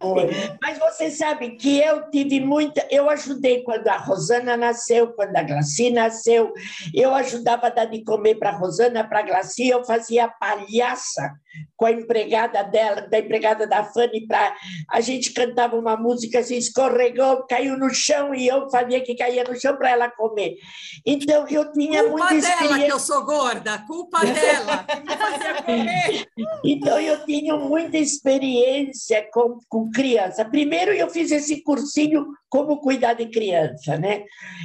Speaker 3: Mas você sabe que eu tive muita. Eu ajudei quando a Rosana nasceu, quando a Glaci nasceu. Eu ajudava a dar de comer para a Rosana, para a Glaci. Eu fazia palhaça com a empregada dela, da empregada da Fanny. Pra... A gente cantava uma música assim, escorregou, caiu no chão e eu fazia que caía no chão para ela comer. Então eu tinha
Speaker 4: culpa
Speaker 3: muita experiência.
Speaker 4: dela que eu sou gorda, culpa dela. Fazia comer.
Speaker 3: Então eu tinha muita experiência com, com criança. Primeiro eu fiz esse cursinho como cuidar de criança, né?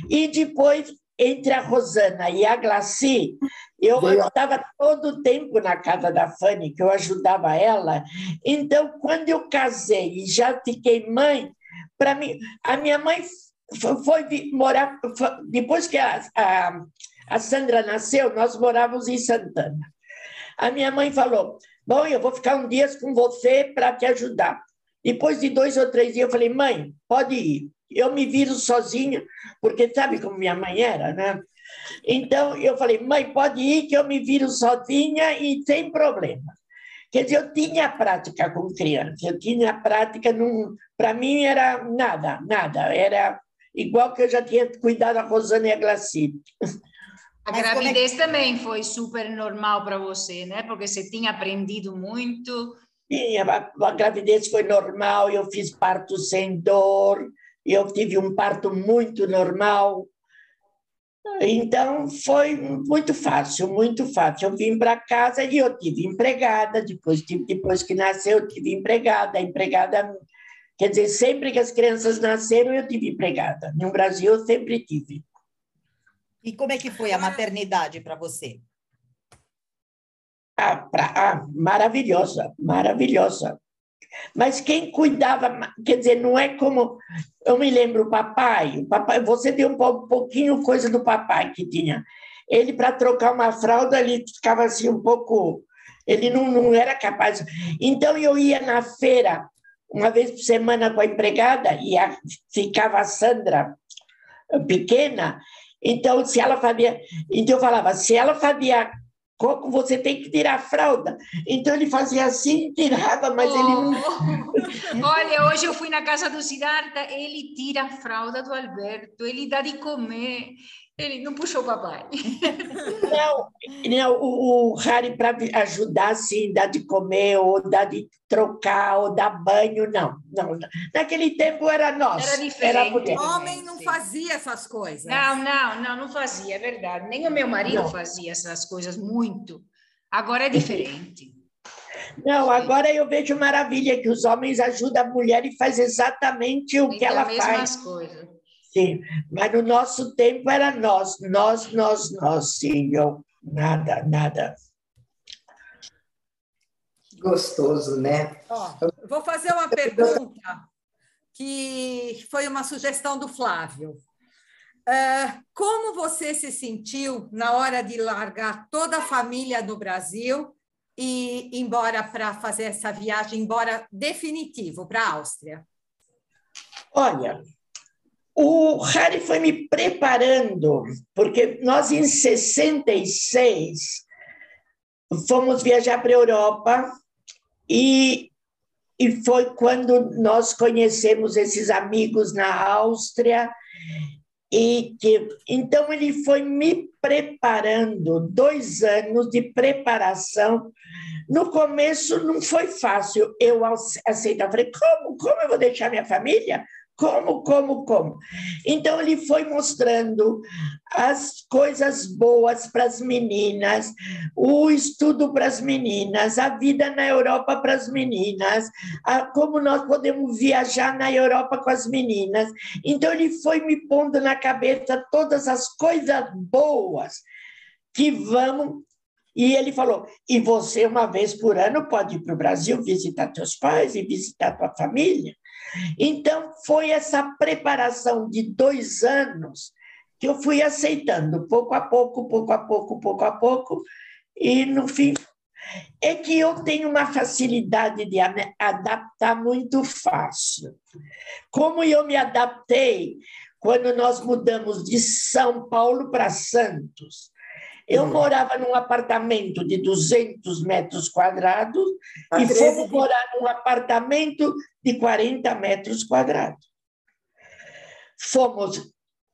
Speaker 3: E depois entre a Rosana e a Glaci, eu estava todo o tempo na casa da Fanny, que eu ajudava ela. Então, quando eu casei e já fiquei mãe, para mim, a minha mãe foi morar, depois que a, a, a Sandra nasceu, nós morávamos em Santana. A minha mãe falou: Bom, eu vou ficar um dia com você para te ajudar. Depois de dois ou três dias, eu falei: Mãe, pode ir. Eu me viro sozinha, porque sabe como minha mãe era, né? Então, eu falei: Mãe, pode ir, que eu me viro sozinha e sem problema. Quer dizer, eu tinha prática com criança, eu tinha prática, para mim era nada, nada, era igual que eu já tinha cuidado da Rosana e a Glacite.
Speaker 1: A gravidez é... também foi super normal para você, né? Porque você tinha aprendido muito.
Speaker 3: Sim, a, a, gravidez foi normal, eu fiz parto sem dor, eu tive um parto muito normal. Então, foi muito fácil, muito fácil. Eu vim para casa e eu tive empregada, depois, depois que nasceu, eu tive empregada. Empregada, quer dizer, sempre que as crianças nasceram, eu tive empregada. No Brasil, eu sempre tive.
Speaker 2: E como é que foi a maternidade para você?
Speaker 3: Ah, pra, ah, maravilhosa, maravilhosa. Mas quem cuidava, quer dizer, não é como. Eu me lembro o papai, o papai, você deu um pouquinho coisa do papai que tinha. Ele, para trocar uma fralda, ele ficava assim um pouco. Ele não, não era capaz. Então, eu ia na feira, uma vez por semana com a empregada, e a, ficava a Sandra pequena, então, se ela fazia. Então, eu falava, se ela fazia coco, você tem que tirar a fralda. Então, ele fazia assim, tirava, mas oh. ele
Speaker 1: não. Olha, hoje eu fui na casa do Siddhartha, ele tira a fralda do Alberto, ele dá de comer. Ele não puxou o papai.
Speaker 3: Não, não o, o Harry, para ajudar, assim, dar de comer, ou dar de trocar, ou dar banho, não. não. Naquele tempo era nós.
Speaker 1: Era diferente.
Speaker 4: Era homem não fazia essas coisas.
Speaker 1: Não, não, não, não fazia, é verdade. Nem o meu marido não. fazia essas coisas muito. Agora é diferente.
Speaker 3: Não, agora eu vejo maravilha que os homens ajudam a mulher e faz exatamente o Tem que ela faz.
Speaker 1: Coisas.
Speaker 3: Sim, mas no nosso tempo era nós, nós, nós, nós, sim, eu, nada, nada.
Speaker 5: Gostoso, né?
Speaker 4: Ó, vou fazer uma pergunta que foi uma sugestão do Flávio. Uh, como você se sentiu na hora de largar toda a família no Brasil e ir embora para fazer essa viagem, embora definitivo para a Áustria?
Speaker 3: Olha, o Harry foi me preparando, porque nós em 66 fomos viajar para a Europa e, e foi quando nós conhecemos esses amigos na Áustria e que então ele foi me preparando dois anos de preparação no começo não foi fácil eu aceitar. Eu falei, como? Como eu vou deixar minha família? Como, como, como? Então, ele foi mostrando as coisas boas para as meninas, o estudo para as meninas, a vida na Europa para as meninas, a, como nós podemos viajar na Europa com as meninas. Então, ele foi me pondo na cabeça todas as coisas boas que vamos. E ele falou: e você, uma vez por ano, pode ir para o Brasil visitar teus pais e visitar tua família. Então, foi essa preparação de dois anos que eu fui aceitando, pouco a pouco, pouco a pouco, pouco a pouco, e no fim é que eu tenho uma facilidade de adaptar muito fácil. Como eu me adaptei quando nós mudamos de São Paulo para Santos. Eu morava num apartamento de 200 metros quadrados a e fomos morar num apartamento de 40 metros quadrados. Fomos,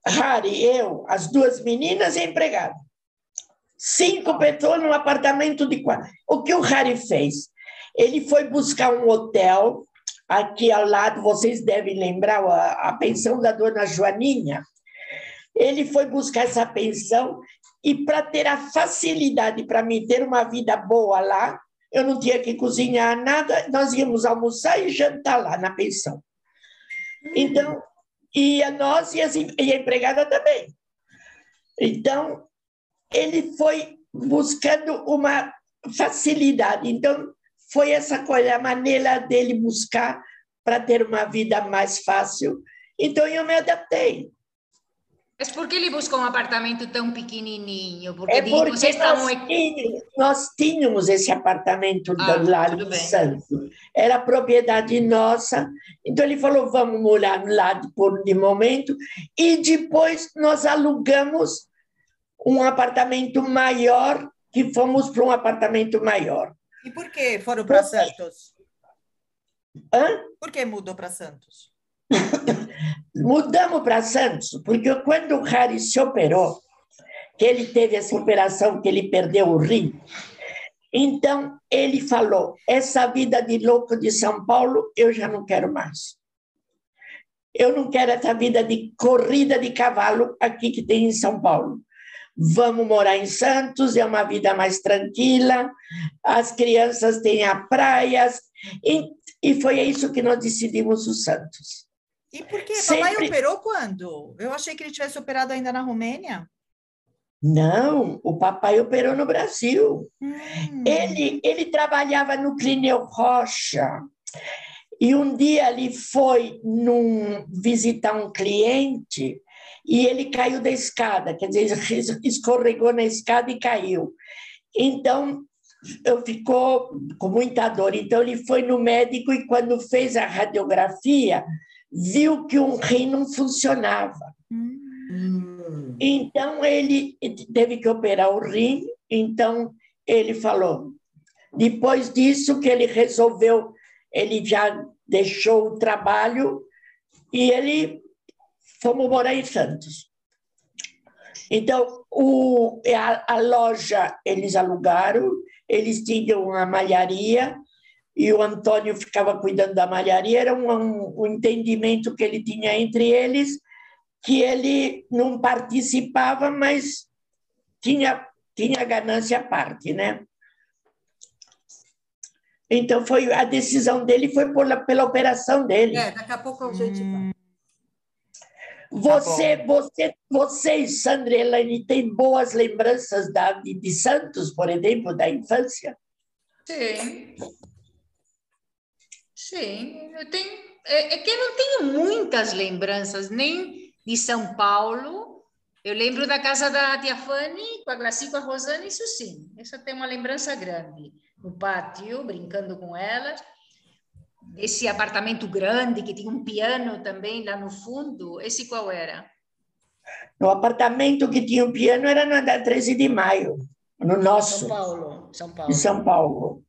Speaker 3: Harry, eu, as duas meninas e a empregada. Cinco pessoas num apartamento de quatro. O que o Harry fez? Ele foi buscar um hotel aqui ao lado, vocês devem lembrar a, a pensão da dona Joaninha. Ele foi buscar essa pensão e para ter a facilidade para mim ter uma vida boa lá, eu não tinha que cozinhar nada, nós íamos almoçar e jantar lá na pensão. Então, ia nós e, e a empregada também. Então, ele foi buscando uma facilidade. Então, foi essa coisa, a maneira dele buscar para ter uma vida mais fácil. Então, eu me adaptei.
Speaker 1: Mas por que ele buscou um apartamento tão pequenininho? Porque,
Speaker 3: é porque vocês nós, tínhamos, nós tínhamos esse apartamento ah, do lado de Santo. Era propriedade nossa. Então ele falou, vamos morar lá por de momento. E depois nós alugamos um apartamento maior, que fomos para um apartamento maior.
Speaker 2: E por que foram para Santos? Hã? Por que mudou para Santos?
Speaker 3: Mudamos para Santos, porque quando o Harry se operou, que ele teve essa operação, que ele perdeu o rim, então ele falou: essa vida de louco de São Paulo eu já não quero mais. Eu não quero essa vida de corrida de cavalo aqui que tem em São Paulo vamos morar em Santos, é uma vida mais tranquila, as crianças têm a praias, e, e foi isso que nós decidimos o Santos.
Speaker 2: E por quê? Sempre... Papai operou quando? Eu achei que ele tivesse operado ainda na Romênia.
Speaker 3: Não, o papai operou no Brasil. Hum. Ele, ele trabalhava no Clínio Rocha. E um dia ele foi num, visitar um cliente e ele caiu da escada, quer dizer, escorregou na escada e caiu. Então, eu ficou com muita dor. Então, ele foi no médico e, quando fez a radiografia, viu que um rim não funcionava. Hum. Então, ele teve que operar o rim. Então, ele falou. Depois disso, que ele resolveu, ele já deixou o trabalho e ele fomos morar em Santos. Então, o, a, a, loja eles alugaram, eles tinham uma malharia e o Antônio ficava cuidando da malharia. Era um, um, um entendimento que ele tinha entre eles, que ele não participava, mas tinha, tinha ganância à parte, né? Então, foi a decisão dele foi por, pela operação dele.
Speaker 4: É, daqui a pouco a gente hum.
Speaker 3: Você, tá você, vocês, Sandra e Elaine, têm boas lembranças da, de, de Santos, por exemplo, da infância?
Speaker 1: Sim. Sim, eu tenho. É, é que eu não tenho muitas lembranças, nem de São Paulo. Eu lembro da casa da tia Fanny, com a Glaci, com a Rosana, isso sim. Essa tem uma lembrança grande. No pátio, brincando com elas esse apartamento grande que tinha um piano também lá no fundo, esse qual era?
Speaker 3: No apartamento que tinha um piano era na 13 de maio, no nosso.
Speaker 1: São Paulo. São Paulo.
Speaker 3: Em São Paulo.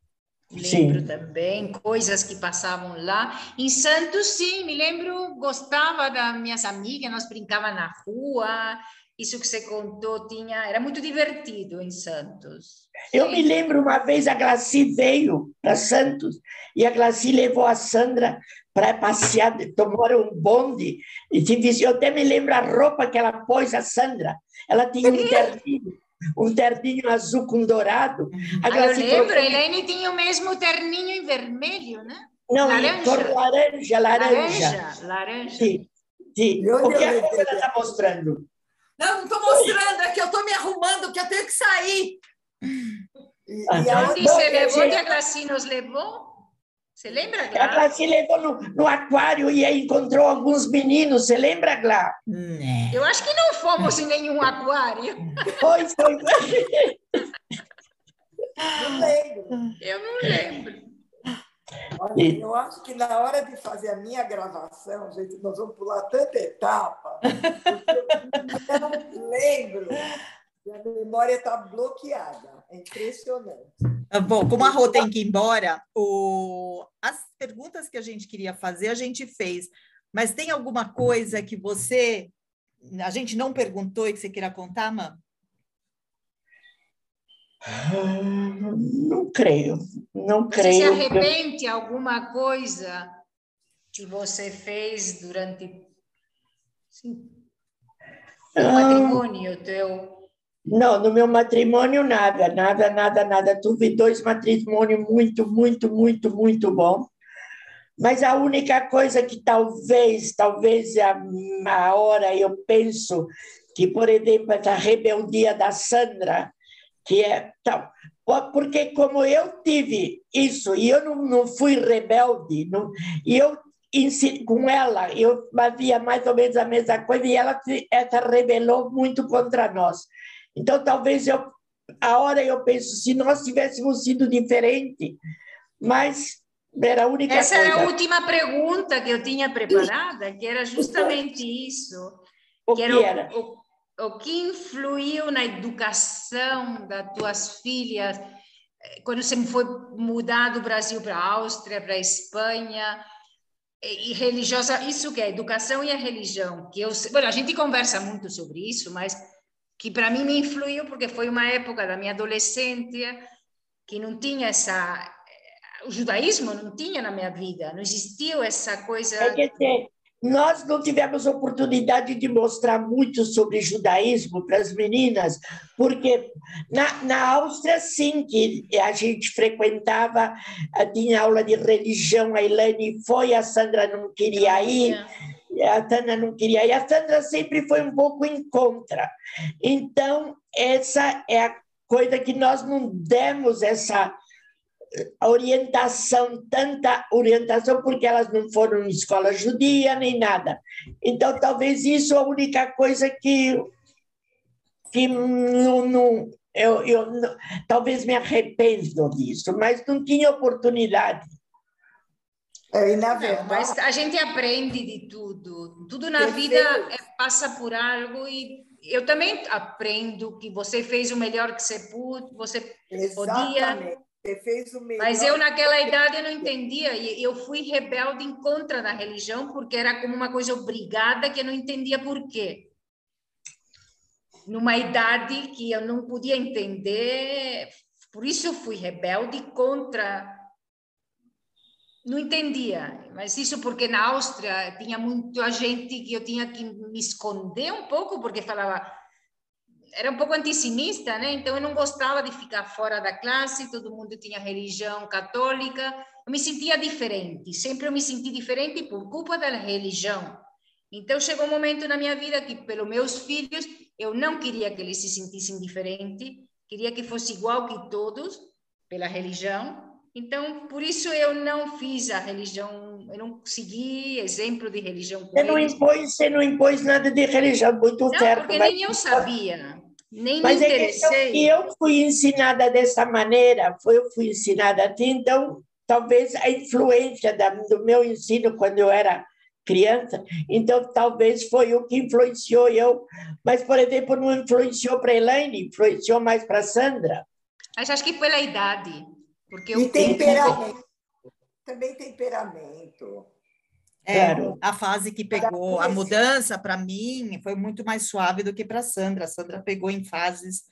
Speaker 1: Lembro sim. também coisas que passavam lá. Em Santos, sim, me lembro, gostava das minhas amigas, nós brincava na rua, isso que você contou tinha era muito divertido em Santos.
Speaker 3: Eu Sim. me lembro uma vez a Glaci veio para Santos e a Glaci levou a Sandra para passear, tomar um bonde. E eu até me lembro a roupa que ela pôs a Sandra. Ela tinha um terninho, um terninho azul com dourado.
Speaker 1: A ah, eu lembro, a Helene tinha o mesmo terninho em vermelho, né?
Speaker 3: Não, laranja. cor laranja, laranja.
Speaker 1: Laranja, laranja.
Speaker 3: Sim, sim. O que a ela está mostrando?
Speaker 4: Não, não estou mostrando, é que eu estou me arrumando, que eu tenho que sair.
Speaker 1: E, e Onde você levou, que a Glaci nos levou? Você lembra, Glá?
Speaker 3: Ela se levou no, no aquário e aí encontrou alguns meninos. Você lembra, Glá?
Speaker 2: Né.
Speaker 1: Eu acho que não fomos em nenhum aquário.
Speaker 3: Foi, foi.
Speaker 5: Não lembro.
Speaker 1: Eu não lembro.
Speaker 5: Olha, eu acho que na hora de fazer a minha gravação, gente, nós vamos pular tanta etapa, porque eu não lembro. Minha memória está bloqueada. É impressionante.
Speaker 2: Ah, Bom, como a Rô tem que ir embora, o... as perguntas que a gente queria fazer, a gente fez. Mas tem alguma coisa que você, a gente não perguntou e que você queira contar, Mam?
Speaker 3: Não creio, não
Speaker 1: Você se
Speaker 3: creio.
Speaker 1: arrepende alguma coisa que você fez durante sim, o
Speaker 3: Ah.
Speaker 1: matrimônio teu?
Speaker 3: Não, no meu matrimônio nada, nada, nada, nada. Tive dois matrimônios muito, muito, muito, muito bom. Mas a única coisa que talvez, talvez a, a hora eu penso que, por exemplo, essa rebeldia da Sandra, que é tal, porque como eu tive isso e eu não, não fui rebelde, não, e eu com ela eu fazia mais ou menos a mesma coisa e ela essa rebelou muito contra nós. Então talvez eu a hora eu penso se nós tivéssemos sido diferente, mas era a única
Speaker 1: Essa
Speaker 3: coisa.
Speaker 1: era a última pergunta que eu tinha preparada, que era justamente isso.
Speaker 3: o
Speaker 1: que
Speaker 3: que
Speaker 1: era,
Speaker 3: era?
Speaker 1: O, o, que influiu na educação das tuas filhas eh, quando você foi mudar do Brasil para a Áustria, para a Espanha, e, religiosa, isso que é educação e a religião, que eu, bueno, a gente conversa muito sobre isso, mas que para mim me influiu porque foi uma época da minha adolescência que não tinha essa eh, o judaísmo não tinha na minha vida, não existiu essa coisa
Speaker 3: É que assim, nós não tivemos oportunidade de mostrar muito sobre judaísmo para as meninas, porque na, na Áustria, sim, que a gente frequentava, eh, tinha aula de religião, a Elaine foi, a Sandra não queria ir, a Sandra não queria ir, a Sandra sempre foi um pouco em contra. Então, essa é a coisa que nós não demos essa orientação, tanta orientação, porque elas não foram em escola judia nem nada. Então, talvez isso é a única coisa que, que não, não, eu, eu talvez me arrependo disso, mas não tinha oportunidade.
Speaker 5: É, e na
Speaker 1: Não,
Speaker 5: verdade,
Speaker 1: mas a gente aprende de tudo. Tudo na
Speaker 5: Perfeito.
Speaker 1: vida é- passa por algo e eu também aprendo que você fez o melhor que você pôde, você
Speaker 5: exatamente. Você fez o melhor.
Speaker 1: Mas eu naquela idade eu não entendia e eu fui rebelde em contra da religião porque era como uma coisa obrigada que eu não entendia por quê. Numa idade que eu não podia entender, por isso eu fui rebelde contra não entendia, mas isso porque na Áustria tinha muita gente que eu tinha que me esconder um pouco porque falava era um pouco antissemista, né? Então eu não gostava de ficar fora da classe, todo mundo tinha religião católica. Eu me sentia diferente, sempre eu me senti diferente por culpa da religião. Então chegou um momento na minha vida que, pelos meus filhos, eu não queria que eles se sentissem diferente, queria que fosse igual que todos, pela religião. Então, por isso eu não fiz a religião, eu não segui exemplo de religião
Speaker 3: Você não impôs, você não impôs nada de religião, muito
Speaker 1: Não,
Speaker 3: certo.
Speaker 1: porque nem eu sabia, nem
Speaker 3: Mas
Speaker 1: me
Speaker 3: é que eu,
Speaker 1: interessei.
Speaker 3: fui ensinada dessa maneira, foi, eu fui ensinada assim, então talvez a influência da, do meu ensino quando eu era criança, então talvez foi o que influenciou eu, mas, por exemplo, não influenciou para Elaine, influenciou mais para Sandra.
Speaker 1: Mas acho que pela idade, porque eu
Speaker 5: E temperamento. Também temperamento.
Speaker 2: É,
Speaker 3: Claro.
Speaker 2: a fase que pegou, a mudança para mim foi muito mais suave do que para Sandra. A Sandra pegou em fases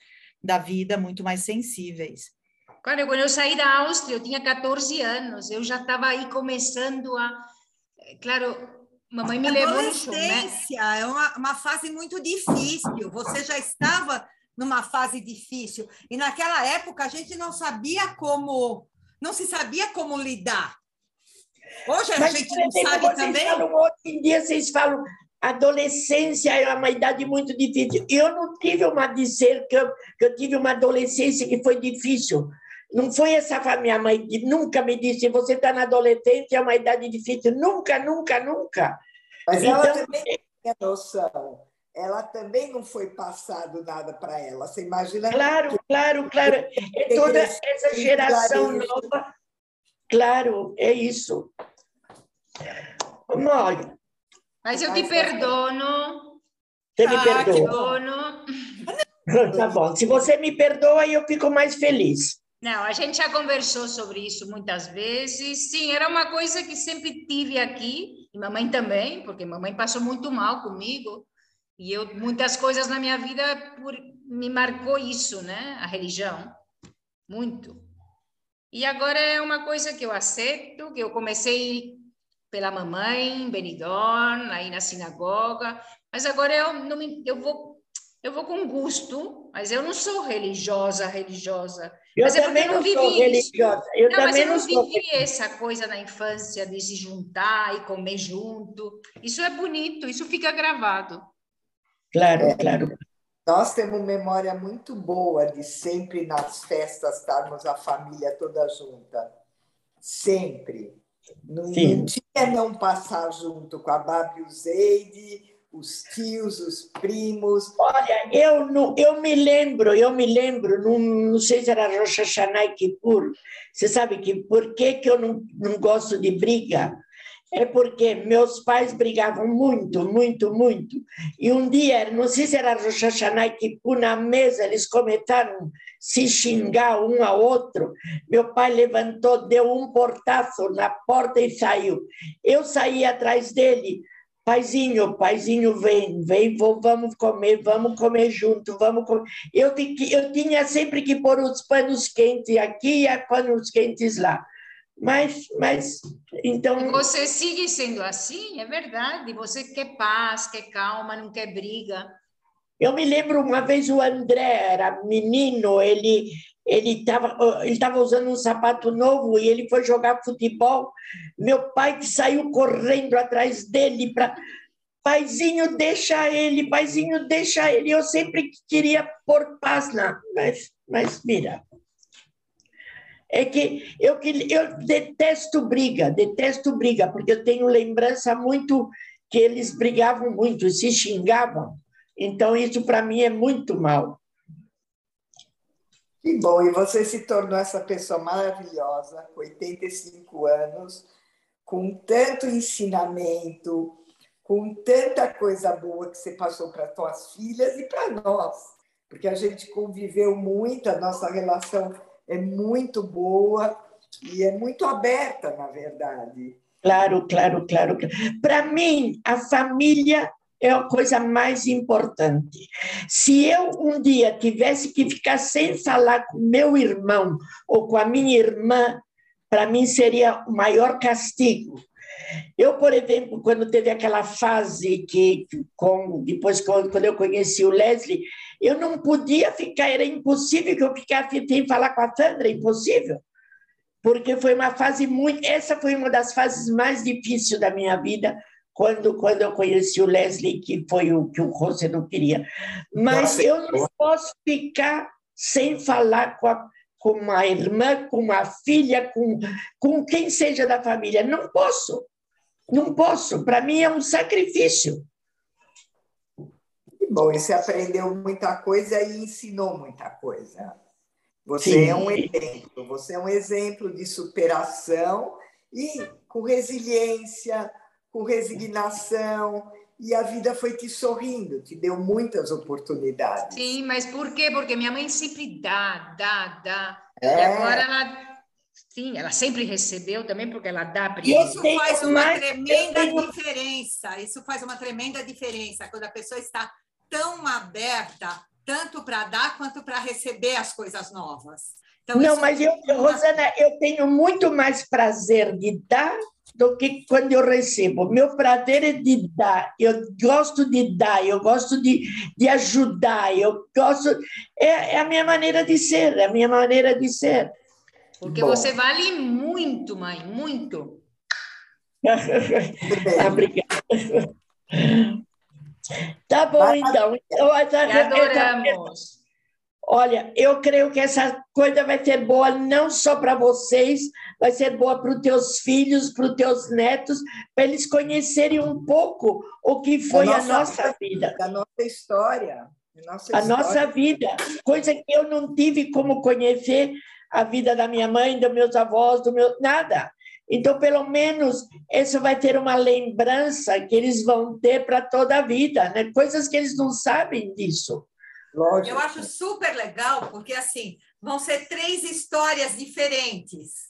Speaker 2: da vida muito mais sensíveis.
Speaker 1: Claro, quando eu saí da Áustria, eu tinha 14 anos, eu já estava aí começando a. Claro, mamãe me levou né?
Speaker 4: Adolescência é uma, uma fase muito difícil. Você já estava numa fase difícil. E naquela época a gente não sabia como, não se sabia como lidar. Hoje a
Speaker 3: Mas,
Speaker 4: gente não
Speaker 3: exemplo,
Speaker 4: sabe
Speaker 3: vocês
Speaker 4: também.
Speaker 3: falam, hoje em dia vocês falam, adolescência é uma idade muito difícil. Eu não tive uma dizer que eu, que eu tive uma adolescência que foi difícil. Não foi essa minha mãe que nunca me disse, você está na adolescência, é uma idade difícil. Nunca, nunca, nunca.
Speaker 5: Mas então, ela também tinha noção. Ela também não foi passado nada para ela. Você imagina?
Speaker 3: Claro, que... claro, claro. É toda essa geração nova. Claro, é isso. Olha.
Speaker 1: Mas eu te perdono.
Speaker 3: Você me ah, perdoa? Tá bom. Se você me perdoa, eu fico mais feliz.
Speaker 1: Não, a gente já conversou sobre isso muitas vezes. Sim, era uma coisa que sempre tive aqui, e mamãe também, porque mamãe passou muito mal comigo. E eu muitas coisas na minha vida por, me marcou isso, né? A religião, muito. E agora é uma coisa que eu aceito, que eu comecei pela mamãe, Benidorm, aí na sinagoga, mas agora eu não me, eu vou eu vou com gosto, mas eu não sou religiosa, religiosa.
Speaker 3: Eu
Speaker 1: mas
Speaker 3: é também não, não sou religiosa. Eu
Speaker 1: não,
Speaker 3: também
Speaker 1: mas eu
Speaker 3: não,
Speaker 1: não sou... vivi essa coisa na infância de se juntar e comer junto. Isso é bonito, isso fica gravado.
Speaker 3: Claro, é. claro.
Speaker 5: Nós temos memória muito boa de sempre nas festas estarmos a família toda junta. Sempre. Não, não tinha não passar junto com a Babi o Zeide, os tios, os primos.
Speaker 3: Olha, eu, não, eu me lembro, eu me lembro, não, não sei se era Rosh Hashanah e Kippur, você sabe que por que, que eu não, não gosto de briga? É porque meus pais brigavam muito, muito, muito. E um dia, não sei se era Rosh Hashanah e Kippur, na mesa eles começaram se xingar um ao outro. Meu pai levantou, deu um portaço na porta e saiu. Eu saí atrás dele, Paizinho, paizinho, vem, vem, vamos comer, vamos comer junto, vamos comer. Eu, eu tinha sempre que pôr os panos quentes aqui e panos quentes lá. Mas, mas, então...
Speaker 1: E você sigue sendo assim, é verdade. Você quer paz, quer calma, não quer briga.
Speaker 3: Eu me lembro uma vez o André era menino, ele ele estava ele tava usando um sapato novo e ele foi jogar futebol. Meu pai que saiu correndo atrás dele para paizinho deixa ele, paizinho deixa ele. Eu sempre queria pôr paz lá, mas mas mira. É que eu, eu detesto briga, detesto briga, porque eu tenho lembrança muito que eles brigavam muito, se xingavam. Então, isso para mim é muito mal.
Speaker 5: Que bom, e você se tornou essa pessoa maravilhosa, com 85 anos, com tanto ensinamento, com tanta coisa boa que você passou para suas filhas e para nós, porque a gente conviveu muito, a nossa relação é muito boa e é muito aberta, na verdade.
Speaker 3: Claro, claro, claro. Para mim, a família é a coisa mais importante. Se eu um dia tivesse que ficar sem falar com meu irmão ou com a minha irmã, para mim seria o maior castigo. Eu, por exemplo, quando teve aquela fase que, com, depois quando eu conheci o Leslie, eu não podia ficar, era impossível que eu ficasse sem falar com a Sandra, impossível. Porque foi uma fase muito. Essa foi uma das fases mais difíceis da minha vida, quando, quando eu conheci o Leslie, que foi o que o José não queria. Mas Nossa, eu não posso ficar sem falar com a, com uma irmã, com uma filha, com, com quem seja da família. Não posso. Não posso. Para mim é um sacrifício.
Speaker 5: Bom, e você aprendeu muita coisa e ensinou muita coisa. Você Sim. é um exemplo. Você é um exemplo de superação e com resiliência, com resignação, e a vida foi te sorrindo, te deu muitas oportunidades.
Speaker 1: Sim, mas por quê? Porque minha mãe sempre dá, dá, dá. É. E agora ela. Sim, ela sempre recebeu também, porque ela dá
Speaker 4: primeiro. Isso faz uma mais... tremenda diferença. Isso faz uma tremenda diferença quando a pessoa está tão aberta, tanto para dar quanto para receber as coisas novas.
Speaker 3: Então, Não, mas eu, Rosana, eu tenho muito mais prazer de dar do que quando eu recebo. Meu prazer é de dar, eu gosto de dar, eu gosto de, de ajudar, eu gosto. É, é a minha maneira de ser, é a minha maneira de ser.
Speaker 1: Porque Bom. você vale muito, mãe, muito.
Speaker 3: Obrigada. Tá bom, então. então
Speaker 1: essa, adoramos.
Speaker 3: Olha, eu creio que essa coisa vai ser boa não só para vocês, vai ser boa para os teus filhos, para os teus netos, para eles conhecerem um pouco o que foi nossa, a nossa vida.
Speaker 5: A nossa história.
Speaker 3: A nossa, a nossa vida. Coisa que eu não tive como conhecer a vida da minha mãe, dos meus avós, do meu. nada. Então, pelo menos, isso vai ter uma lembrança que eles vão ter para toda a vida, né? coisas que eles não sabem disso.
Speaker 4: Lógico. Eu acho super legal, porque assim, vão ser três histórias diferentes.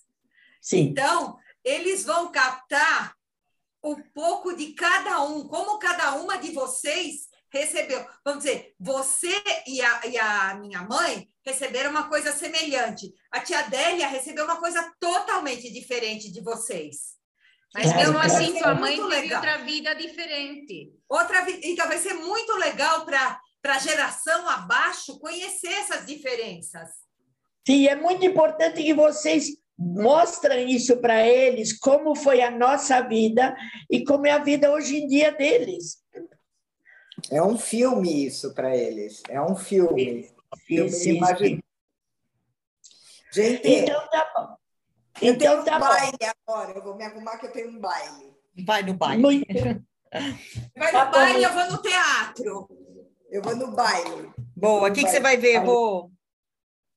Speaker 3: Sim.
Speaker 4: Então, eles vão captar um pouco de cada um, como cada uma de vocês recebeu. Vamos dizer, você e a, e a minha mãe receberam uma coisa semelhante. A tia Délia recebeu uma coisa totalmente diferente de vocês.
Speaker 1: Mas mesmo assim, sua mãe teve legal. outra vida diferente.
Speaker 4: Outra vida. Então, vai ser muito legal para para a geração abaixo conhecer essas diferenças.
Speaker 3: Sim, é muito importante que vocês mostrem isso para eles, como foi a nossa vida e como é a vida hoje em dia deles.
Speaker 5: É um filme isso para eles, é um filme. Sim, sim. Gente,
Speaker 3: então tá bom.
Speaker 5: Eu então tenho tá um baile bom. agora, eu vou me arrumar que eu tenho um baile.
Speaker 2: Vai no baile.
Speaker 3: Muito...
Speaker 4: Vai no tá baile, eu vou no teatro.
Speaker 5: Eu vou no baile.
Speaker 2: Boa, o que, que você vai ver, Rô?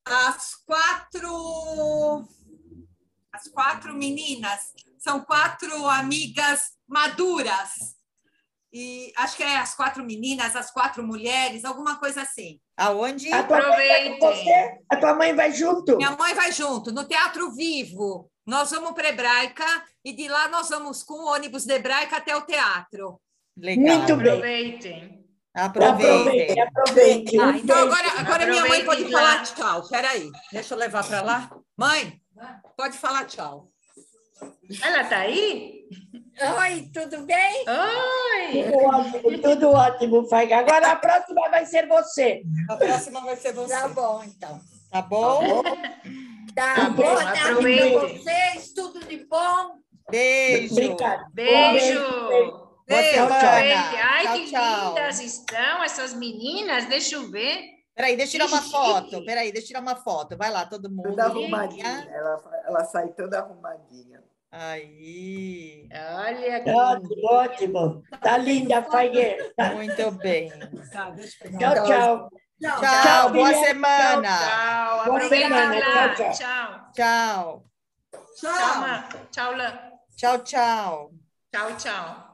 Speaker 4: As quatro. As quatro meninas são quatro amigas maduras. E acho que é as quatro meninas, as quatro mulheres, alguma coisa assim.
Speaker 2: Aonde?
Speaker 3: A tua, mãe você, a tua mãe vai junto?
Speaker 4: Minha mãe vai junto, no Teatro Vivo. Nós vamos para Hebraica e de lá nós vamos com o ônibus de Hebraica até o teatro.
Speaker 3: Legal. Muito bem.
Speaker 1: Aproveitem.
Speaker 2: Aproveitem.
Speaker 3: Aproveitem.
Speaker 4: Ah, então agora, agora minha mãe pode falar tchau. Peraí, deixa eu levar para lá. Mãe, pode falar tchau.
Speaker 1: Ela está aí?
Speaker 4: Oi, tudo bem?
Speaker 1: Oi!
Speaker 3: Tudo ótimo, tudo ótimo, Faiga. Agora a próxima vai ser você.
Speaker 4: A próxima vai ser você.
Speaker 5: Tá bom, então.
Speaker 2: Tá bom?
Speaker 4: Tá, tá bom. Boa tarde para vocês, tudo de bom.
Speaker 2: Beijo.
Speaker 3: Obrigada.
Speaker 1: Beijo.
Speaker 3: Beijo.
Speaker 1: Beijo. Ai, tchau, que tchau. lindas estão essas meninas. Deixa eu ver.
Speaker 2: Peraí, deixa eu tirar uma foto. Peraí, deixa eu tirar uma foto. Vai lá, todo mundo.
Speaker 5: Toda arrumadinha. Ela, ela sai toda arrumadinha.
Speaker 2: Aí.
Speaker 1: Olha
Speaker 3: que ótimo, ótimo. Tá linda, Faier.
Speaker 2: Muito bem.
Speaker 3: Tá, tchau, tchau.
Speaker 2: Tchau, tchau, boa semana.
Speaker 1: Tchau,
Speaker 3: Boa semana.
Speaker 1: Tchau,
Speaker 2: tchau.
Speaker 1: Tchau.
Speaker 2: Tchau.
Speaker 1: Tchau, Tchau,
Speaker 2: Tchau, tchau.
Speaker 1: Tchau, tchau.